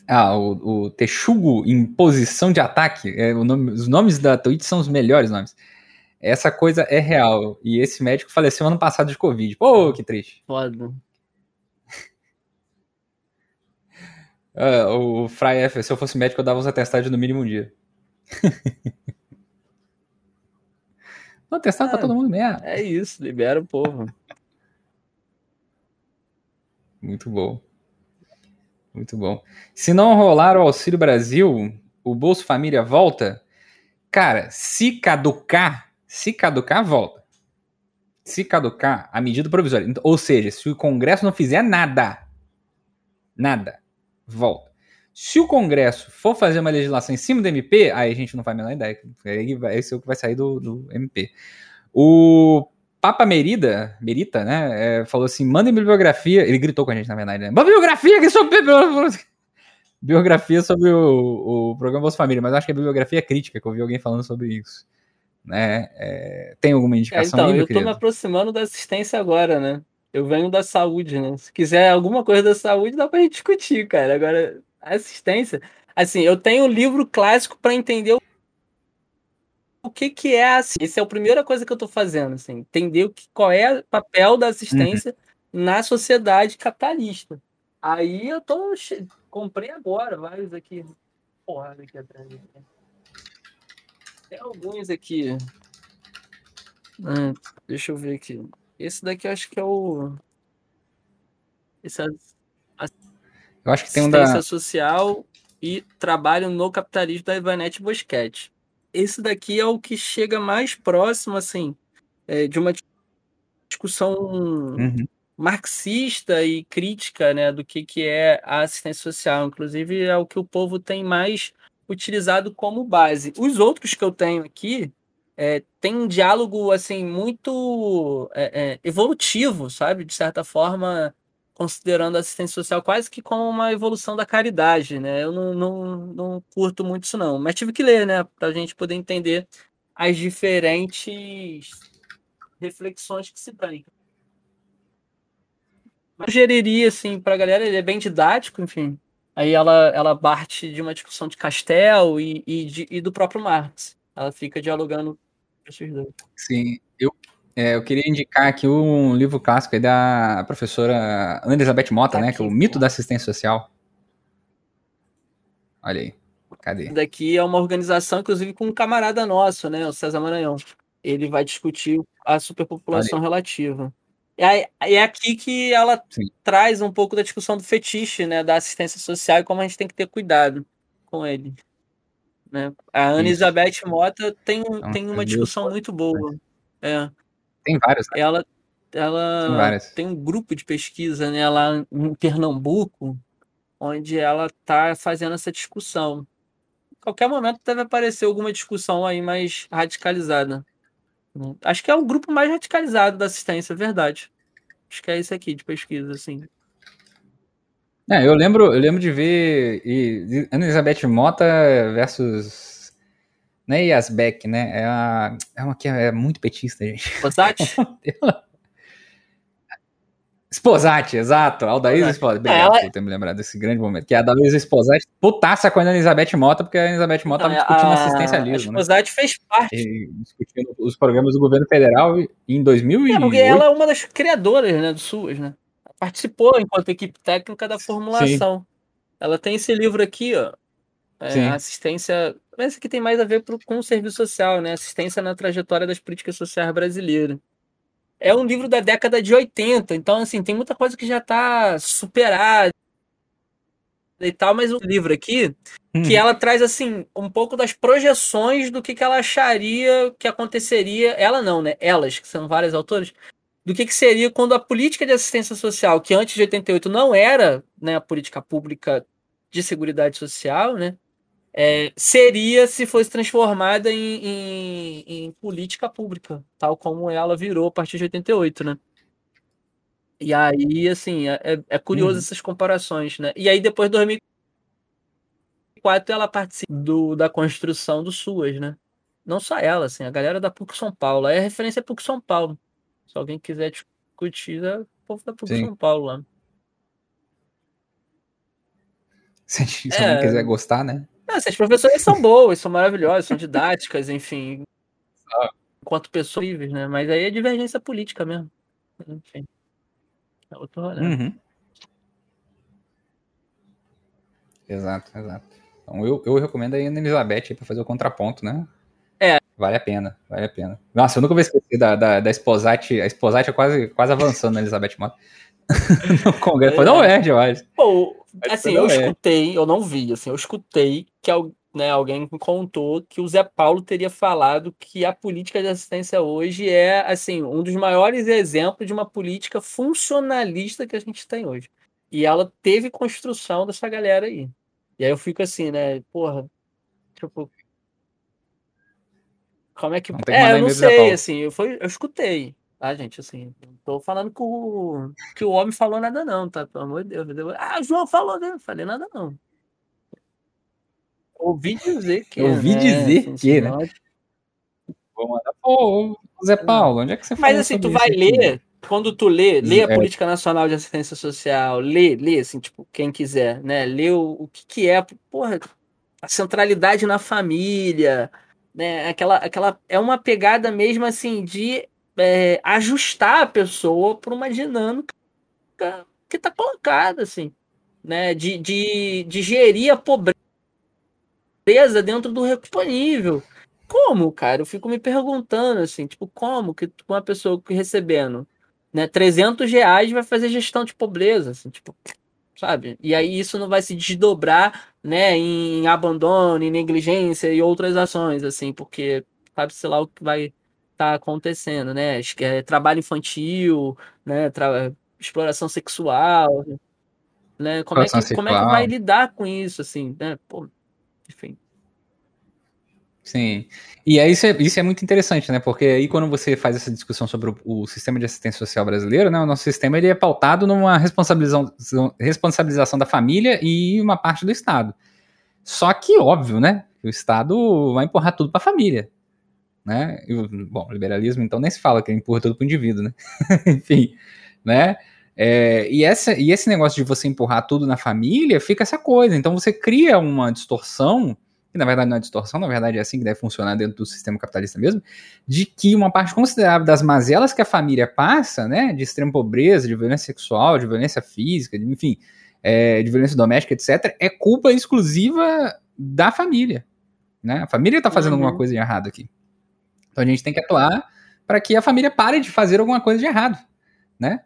Ah, o, o Texugo em posição de ataque. É, nome, os nomes da Twitch são os melhores nomes. Essa coisa é real. E esse médico faleceu ano passado de Covid. Pô, que triste. Foda. Uh, o Fry F, se eu fosse médico, eu dava uns atestados no mínimo um dia. *laughs* Não, testar é, pra todo mundo mesmo. É isso, libera o povo. Muito bom. Muito bom. Se não rolar o Auxílio Brasil, o Bolsa Família volta? Cara, se caducar, se caducar, volta. Se caducar, a medida provisória. Ou seja, se o Congresso não fizer nada, Nada. Volta. Se o Congresso for fazer uma legislação em cima do MP, aí a gente não faz a menor ideia. Aí vai ser o que vai sair do, do MP. O Papa Merida, Merita, né, é, falou assim, mandem bibliografia, ele gritou com a gente, na verdade, né, bibliografia que sobre *laughs* biografia sobre o, o programa Bolsa Família, mas acho que é bibliografia crítica, que eu ouvi alguém falando sobre isso. Né? É, tem alguma indicação é, então, aí, eu estou me aproximando da assistência agora, né? Eu venho da saúde, né? Se quiser alguma coisa da saúde, dá pra gente discutir, cara. Agora, assistência. Assim, eu tenho um livro clássico para entender o que que é assim. Essa é a primeira coisa que eu tô fazendo, assim, entender o que, qual é o papel da assistência uhum. na sociedade capitalista. Aí eu tô comprei agora vários aqui. Porra, aqui atrás. Tem alguns aqui. Ah, deixa eu ver aqui. Esse daqui eu acho que é o. Esse é. Eu acho que tem um da. social e trabalho no capitalismo da Ivanete Bosquete. Esse daqui é o que chega mais próximo, assim, é, de uma discussão uhum. marxista e crítica, né, do que, que é a assistência social. Inclusive, é o que o povo tem mais utilizado como base. Os outros que eu tenho aqui é, tem um diálogo assim muito é, é, evolutivo, sabe? De certa forma, considerando a assistência social quase que como uma evolução da caridade, né? Eu não, não, não curto muito isso não, mas tive que ler, né? Para a gente poder entender as diferentes reflexões que se têm. Eu sugeriria, assim, para a galera, ele é bem didático, enfim, Aí ela, ela parte de uma discussão de Castel e, e, de, e do próprio Marx. Ela fica dialogando esses dois. Sim, eu, é, eu queria indicar aqui um livro clássico da professora Ana Elizabeth Mota, tá né? Aqui, que é o Mito da Assistência Social. Olha aí. Cadê? Daqui é uma organização, inclusive, com um camarada nosso, né? O César Maranhão. Ele vai discutir a superpopulação relativa. É, é aqui que ela Sim. traz um pouco da discussão do fetiche, né, da assistência social e como a gente tem que ter cuidado com ele. Né? A Ana Isso. Elizabeth Mota tem, então, tem uma discussão muito boa. É. Tem vários. Né? Ela, ela tem, tem, um grupo de pesquisa né, lá em Pernambuco, onde ela está fazendo essa discussão. Em qualquer momento deve aparecer alguma discussão aí mais radicalizada. Acho que é o grupo mais radicalizado da assistência, verdade. Acho que é esse aqui de pesquisa, assim. É, eu lembro, eu lembro de ver e, Ana Elizabeth Mota versus né, Yasbeck, né? É uma, é uma que é muito petista, gente. Posati? *laughs* Sposati, exato. Aldaísa Sposati. Obrigado ela... por ter me lembrado desse grande momento. Que é a Aldaísa Sposati putaça com a Elizabeth Mota, porque a Elizabeth Mota estava discutindo a, assistencialismo. A Sposati né? fez parte. E, discutindo os programas do governo federal em 2008. É, porque ela é uma das criadoras né, do SUAS, né? Participou enquanto equipe técnica da formulação. Sim. Ela tem esse livro aqui, ó. É, assistência. Esse aqui tem mais a ver pro, com o serviço social, né? Assistência na trajetória das políticas sociais brasileiras é um livro da década de 80, então assim, tem muita coisa que já está superada e tal, mas o livro aqui, hum. que ela traz assim, um pouco das projeções do que, que ela acharia que aconteceria, ela não, né? Elas, que são várias autores, do que, que seria quando a política de assistência social, que antes de 88 não era né, a política pública de seguridade social, né? É, seria se fosse transformada em, em, em, política pública, tal como ela virou a partir de 88, né? E aí, assim, é, é, é curioso uhum. essas comparações, né? E aí, depois de 2004, ela participa do, da construção do SUAS, né? Não só ela, assim, a galera da PUC São Paulo. Aí a referência é PUC São Paulo. Se alguém quiser discutir, é o povo da PUC Sim. São Paulo lá. *laughs* Se, se é... alguém quiser gostar, né? Não, essas professoras são boas, são maravilhosas, são didáticas, enfim. Ah. Enquanto pessoas livres, né? Mas aí é divergência política mesmo. Enfim. É outro rolê. Uhum. Exato, exato. Então eu, eu recomendo aí a Elizabeth para fazer o contraponto, né? É. Vale a pena, vale a pena. Nossa, eu nunca vou esquecer da, da, da Esposate. A Esposate é quase, quase avançando na Elizabeth Mota. *laughs* no Congresso. É. Não é, acho. Pô, assim, eu é. escutei, eu não vi, assim, eu escutei que né, alguém me contou que o Zé Paulo teria falado que a política de assistência hoje é, assim, um dos maiores exemplos de uma política funcionalista que a gente tem hoje. E ela teve construção dessa galera aí. E aí eu fico assim, né? Porra, tipo. Como é que. É, eu não sei, assim, eu, foi, eu escutei, tá, gente? Assim, não tô falando que o, que o homem falou nada, não, tá? Pelo amor de Deus. Ah, o João falou, né? Não falei nada, não. Ouvi dizer que. Ouvi né? dizer assim, que, né? Vou mandar. Pô, Zé Paulo, onde é que você Mas assim, tu vai ler, aqui? quando tu lê, lê a é. Política Nacional de Assistência Social, lê, lê, assim, tipo, quem quiser, né? Lê o, o que, que é, porra, a centralidade na família, né? Aquela, aquela, é uma pegada mesmo, assim, de é, ajustar a pessoa para uma dinâmica que tá colocada, assim, né? De, de, de gerir a pobreza dentro do disponível como, cara? Eu fico me perguntando, assim, tipo, como que uma pessoa que recebendo né, 300 reais vai fazer gestão de pobreza, assim, tipo, sabe? E aí isso não vai se desdobrar, né, em abandono, em negligência e outras ações, assim, porque sabe, sei lá, o que vai tá acontecendo, né? É, trabalho infantil, né, tra... exploração sexual, né? Como é, que, como é que vai lidar com isso, assim, né? Pô, enfim. Sim. E aí isso é, isso é muito interessante, né? Porque aí quando você faz essa discussão sobre o, o, sistema de assistência social brasileiro, né? O nosso sistema ele é pautado numa responsabilização, responsabilização da família e uma parte do Estado. Só que, óbvio, né? O Estado vai empurrar tudo para a família. Né? Bom, liberalismo então nem se fala que ele empurra tudo para o indivíduo, né? *laughs* Enfim, né? É, e, essa, e esse negócio de você empurrar tudo na família fica essa coisa. Então você cria uma distorção que na verdade não é distorção, na verdade é assim que deve funcionar dentro do sistema capitalista mesmo, de que uma parte considerável das mazelas que a família passa, né, de extrema pobreza, de violência sexual, de violência física, de, enfim, é, de violência doméstica, etc., é culpa exclusiva da família. Né? A família está fazendo uhum. alguma coisa de errado aqui. Então a gente tem que atuar para que a família pare de fazer alguma coisa de errado, né?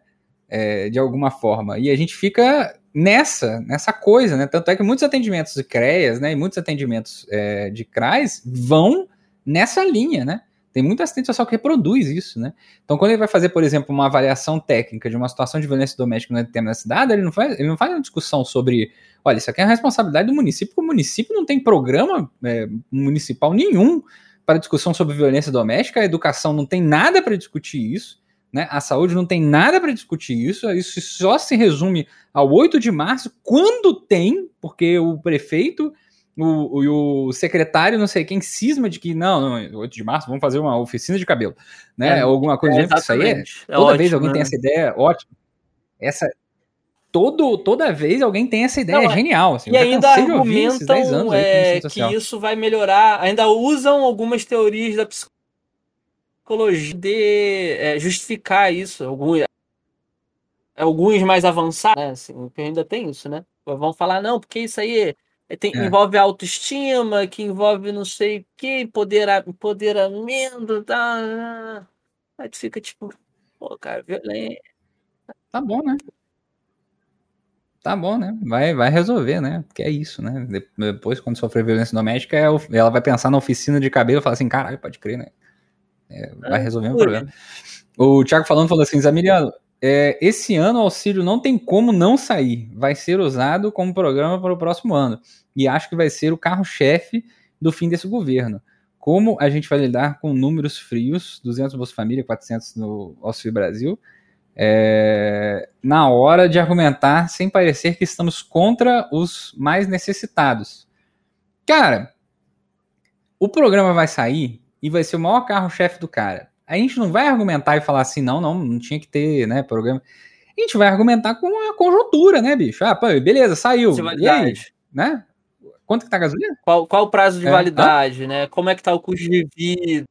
É, de alguma forma. E a gente fica nessa, nessa coisa, né? Tanto é que muitos atendimentos de CREAS, né, e muitos atendimentos é, de CRAS vão nessa linha, né? Tem muita assistente social que reproduz isso, né? Então, quando ele vai fazer, por exemplo, uma avaliação técnica de uma situação de violência doméstica no determinada cidade, ele não faz, ele não faz uma discussão sobre, olha, isso aqui é a responsabilidade do município, porque o município não tem programa é, municipal nenhum para discussão sobre violência doméstica, a educação não tem nada para discutir isso. Né? A saúde não tem nada para discutir isso, isso só se resume ao 8 de março, quando tem, porque o prefeito o, o, o, secretário, não sei quem, cisma de que não, não, 8 de março, vamos fazer uma oficina de cabelo, né? É, Alguma coisa é, Isso aí é, é toda ótimo, vez alguém né? tem essa ideia, ótimo. Essa, todo, toda vez alguém tem essa ideia, não, é genial. Assim, e ainda argumentam é, que isso vai melhorar, ainda usam algumas teorias da psicologia de é, justificar isso. Alguns, alguns mais avançados, né? Assim, que ainda tem isso, né? Vão falar, não, porque isso aí é, tem, é. envolve autoestima, que envolve não sei o que, empodera, empoderamento, tá? Aí tu fica tipo, pô, cara, violência. Tá bom, né? Tá bom, né? Vai, vai resolver, né? Porque é isso, né? Depois, quando sofrer violência doméstica, é ela vai pensar na oficina de cabelo e falar assim, caralho, pode crer, né? É, vai resolver o problema. O Thiago falando falou assim, Zamiliano, é, esse ano o auxílio não tem como não sair. Vai ser usado como programa para o próximo ano. E acho que vai ser o carro-chefe do fim desse governo. Como a gente vai lidar com números frios, 200 Bolsa Família, 400 no Auxílio Brasil, é, na hora de argumentar sem parecer que estamos contra os mais necessitados. Cara, o programa vai sair e vai ser o maior carro-chefe do cara. A gente não vai argumentar e falar assim, não, não, não tinha que ter, né, programa. A gente vai argumentar com a conjuntura, né, bicho? Ah, pô, beleza, saiu. E aí, né? Quanto que tá a gasolina? Qual, qual o prazo de é. validade, ah? né? Como é que tá o custo de vida?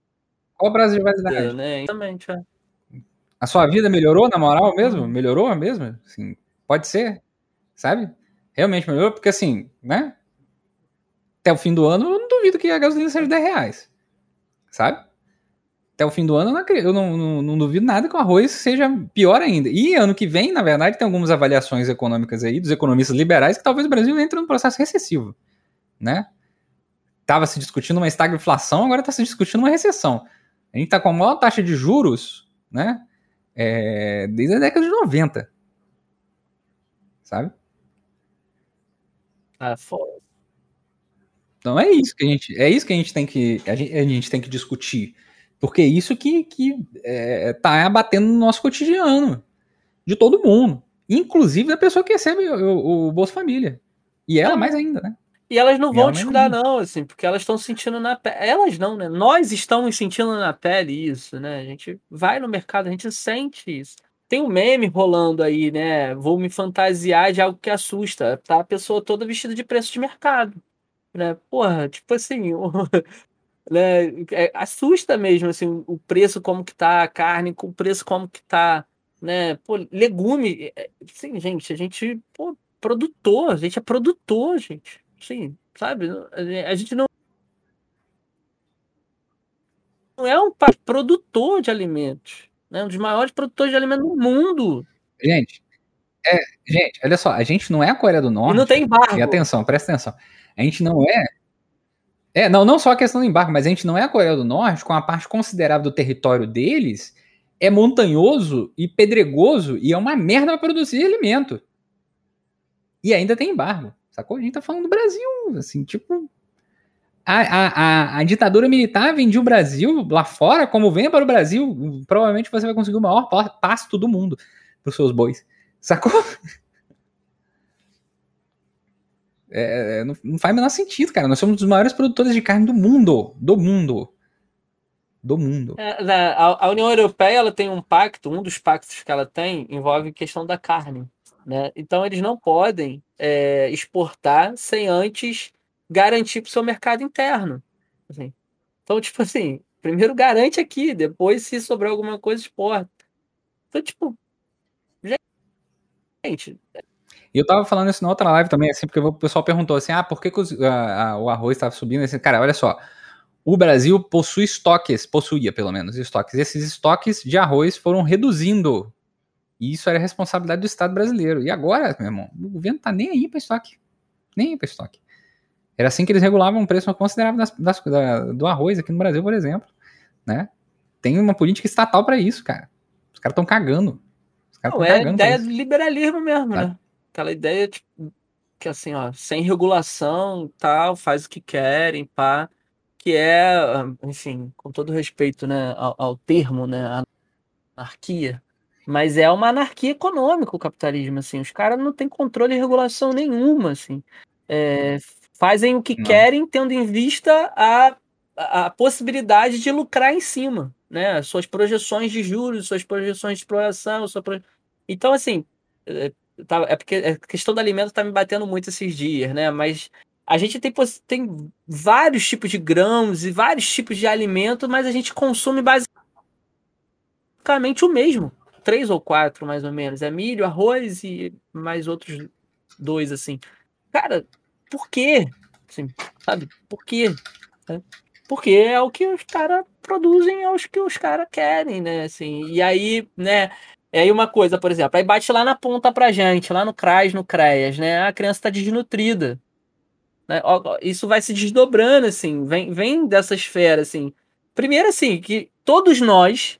Qual o prazo de validade? É, né? Exatamente, é. A sua vida melhorou, na moral mesmo? Melhorou mesmo? Assim, pode ser, sabe? Realmente melhorou, porque assim, né? Até o fim do ano, eu não duvido que a gasolina seja 10 reais sabe? Até o fim do ano, eu não, não, não, duvido nada que o arroz seja pior ainda. E ano que vem, na verdade, tem algumas avaliações econômicas aí dos economistas liberais que talvez o Brasil entre num processo recessivo, né? Tava se discutindo uma estagflação, agora está se discutindo uma recessão. A gente está com a maior taxa de juros, né? É, desde a década de 90. sabe? Ah, foda. Então é isso que a gente, é isso que a gente tem que, a gente, a gente tem que discutir. Porque é isso que, que é, tá abatendo no nosso cotidiano. De todo mundo. Inclusive da pessoa que recebe o, o Bolsa Família. E ela mais ainda, né? E elas não e vão discutir, não, assim, porque elas estão sentindo na pele. Elas não, né? Nós estamos sentindo na pele isso, né? A gente vai no mercado, a gente sente isso. Tem um meme rolando aí, né? Vou me fantasiar de algo que assusta. Tá a pessoa toda vestida de preço de mercado. Né? Porra, tipo assim, *laughs* né? É, assusta mesmo assim, o preço como que tá a carne, o preço como que tá, né? Pô, legume. É, sim, gente, a gente, pô, produtor, a gente é produtor, gente. Sim, sabe? A gente não não é um produtor de alimentos, né? Um dos maiores produtores de alimentos do mundo. Gente, é, gente, olha só, a gente não é a Coreia do Norte. E não tem embargo. E atenção, presta atenção. A gente não é. É, não, não só a questão do embargo, mas a gente não é a Coreia do Norte, com a parte considerável do território deles é montanhoso e pedregoso e é uma merda para produzir alimento. E ainda tem embargo, sacou? A gente tá falando do Brasil, assim, tipo. A, a, a, ditadura militar vendia o Brasil lá fora, como vem para o Brasil, provavelmente você vai conseguir o maior pasto do mundo para os seus bois. Sacou? *laughs* É, é, não, não, faz o menor sentido, cara. Nós somos dos maiores produtores de carne do mundo. Do mundo. Do mundo. É, a, a, União Europeia ela tem um pacto, um dos pactos que ela tem envolve a questão da carne. Né? Então eles não podem é, exportar sem antes garantir para o seu mercado interno. Assim. Então, tipo assim, primeiro garante aqui, depois, se sobrar alguma coisa, exporta. Então, tipo, gente. E eu tava falando isso na outra live também, assim, porque o pessoal perguntou assim: ah, por que, que os, a, a, o arroz estava subindo? Assim, cara, olha só. O Brasil possui estoques, possuía pelo menos estoques. Esses estoques de arroz foram reduzindo e isso era responsabilidade do Estado brasileiro. E agora, meu irmão, o governo tá nem aí para estoque. Nem aí para estoque. Era assim que eles regulavam um preço considerável das, das, da, do arroz aqui no Brasil, por exemplo. Né? Tem uma política estatal para isso, cara. Os caras estão cagando. Os caras Não, é a ideia do liberalismo mesmo, né? Tá. Aquela ideia tipo, que assim, ó, sem regulação, tal, faz o que querem, pá. Que é, enfim, com todo respeito, né, ao, ao termo, né, anarquia, mas é uma anarquia econômica o capitalismo, assim. Os caras não têm controle e regulação nenhuma, assim. É, fazem o que não. querem, tendo em vista a, a possibilidade de lucrar em cima, né? Suas projeções de juros, suas projeções de exploração, sua proje... Então, assim, é, tá, é porque a questão do alimento está me batendo muito esses dias, né? Mas a gente tem, tem vários tipos de grãos e vários tipos de alimento, mas a gente consome basicamente o mesmo três ou quatro, mais ou menos. É milho, arroz e mais outros dois, assim. Cara, por quê? Assim, sabe? Por quê? É. Porque é o que os caras produzem, é o que os caras querem, né? Assim, e aí, né? É aí uma coisa, por exemplo, aí bate lá na ponta pra gente, lá no CRAS, no CREAS, né? A criança tá desnutrida. Né? Isso vai se desdobrando, assim, vem, vem dessa esfera, assim. Primeiro, assim, que todos nós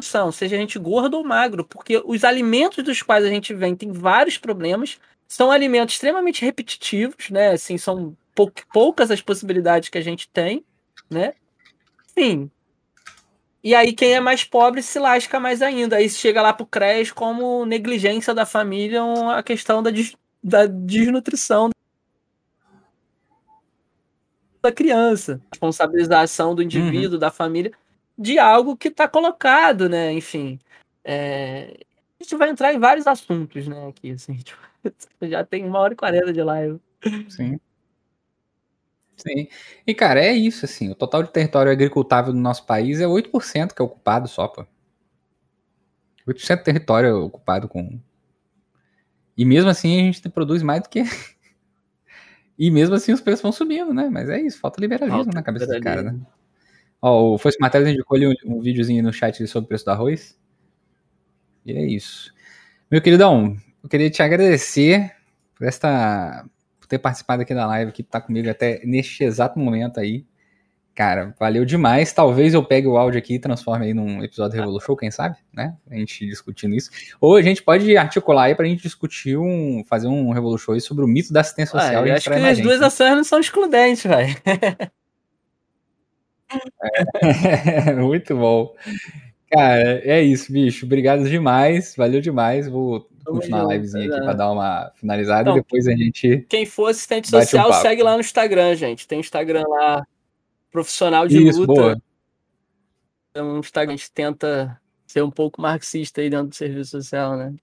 são, seja a gente gordo ou magro, porque os alimentos dos quais a gente vem tem vários problemas, são alimentos extremamente repetitivos, né? Assim, são pou poucas as possibilidades que a gente tem, né? Sim. E aí quem é mais pobre se lasca mais ainda. Aí chega lá pro CRES como negligência da família a questão da, des da desnutrição da criança, responsabilização do indivíduo, uhum. da família de algo que está colocado, né? Enfim, é... a gente vai entrar em vários assuntos, né? Aqui, assim, *laughs* tipo, já tem uma hora e quarenta de live. Sim. Sim. E, cara, é isso, assim. O total de território agricultável do nosso país é 8% que é ocupado só, pô. 8% do território é ocupado com. E mesmo assim a gente produz mais do que. *laughs* e mesmo assim os preços vão subindo, né? Mas é isso, falta liberalismo falta na cabeça do cara, né? Ó, o Fosse Matheus indicou ali um, um videozinho no chat sobre o preço do arroz. E é isso. Meu queridão, eu queria te agradecer por esta por ter participado aqui da live, que tá comigo até neste exato momento aí. Cara, valeu demais. Talvez eu pegue o áudio aqui e transforme aí num episódio Revolution Show, quem sabe, né? A gente discutindo isso. Ou a gente pode articular aí pra gente discutir um. fazer um Revolution Show sobre o mito da assistência social. Ué, eu acho que as duas ações não são excludentes, velho. *laughs* É, *laughs* muito bom. Cara, é isso, bicho. Obrigado demais. Valeu demais. Vou continuar a livezinha aqui para dar uma finalizada então, e depois a gente. Quem for assistente social, um segue lá no Instagram, gente. Tem Instagram lá, profissional de Isso, luta. Boa. É um Instagram, a gente tenta ser um pouco marxista aí dentro do serviço social, né?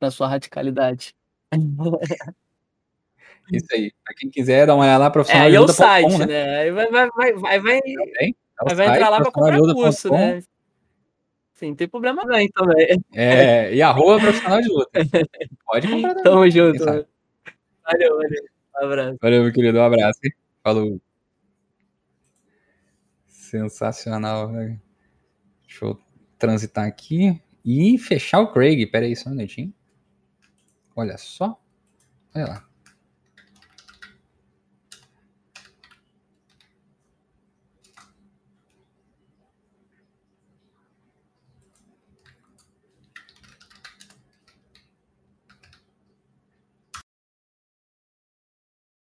Na sua radicalidade. *laughs* Isso aí. Pra quem quiser dar uma olhada lá, profissional é, luta. É o site, né? né? Aí vai, vai, vai, vai, vai, é vai entrar lá pra comprar curso, né? Sim, tem problema nem também. É, e arroba profissional de luta. Pode comprar também. Tamo junto. Valeu, valeu. Um abraço. Valeu, meu querido. Um abraço. Hein? Falou. Sensacional, velho. Deixa eu transitar aqui e fechar o Craig. Pera aí, só um minutinho. Olha só. Olha lá.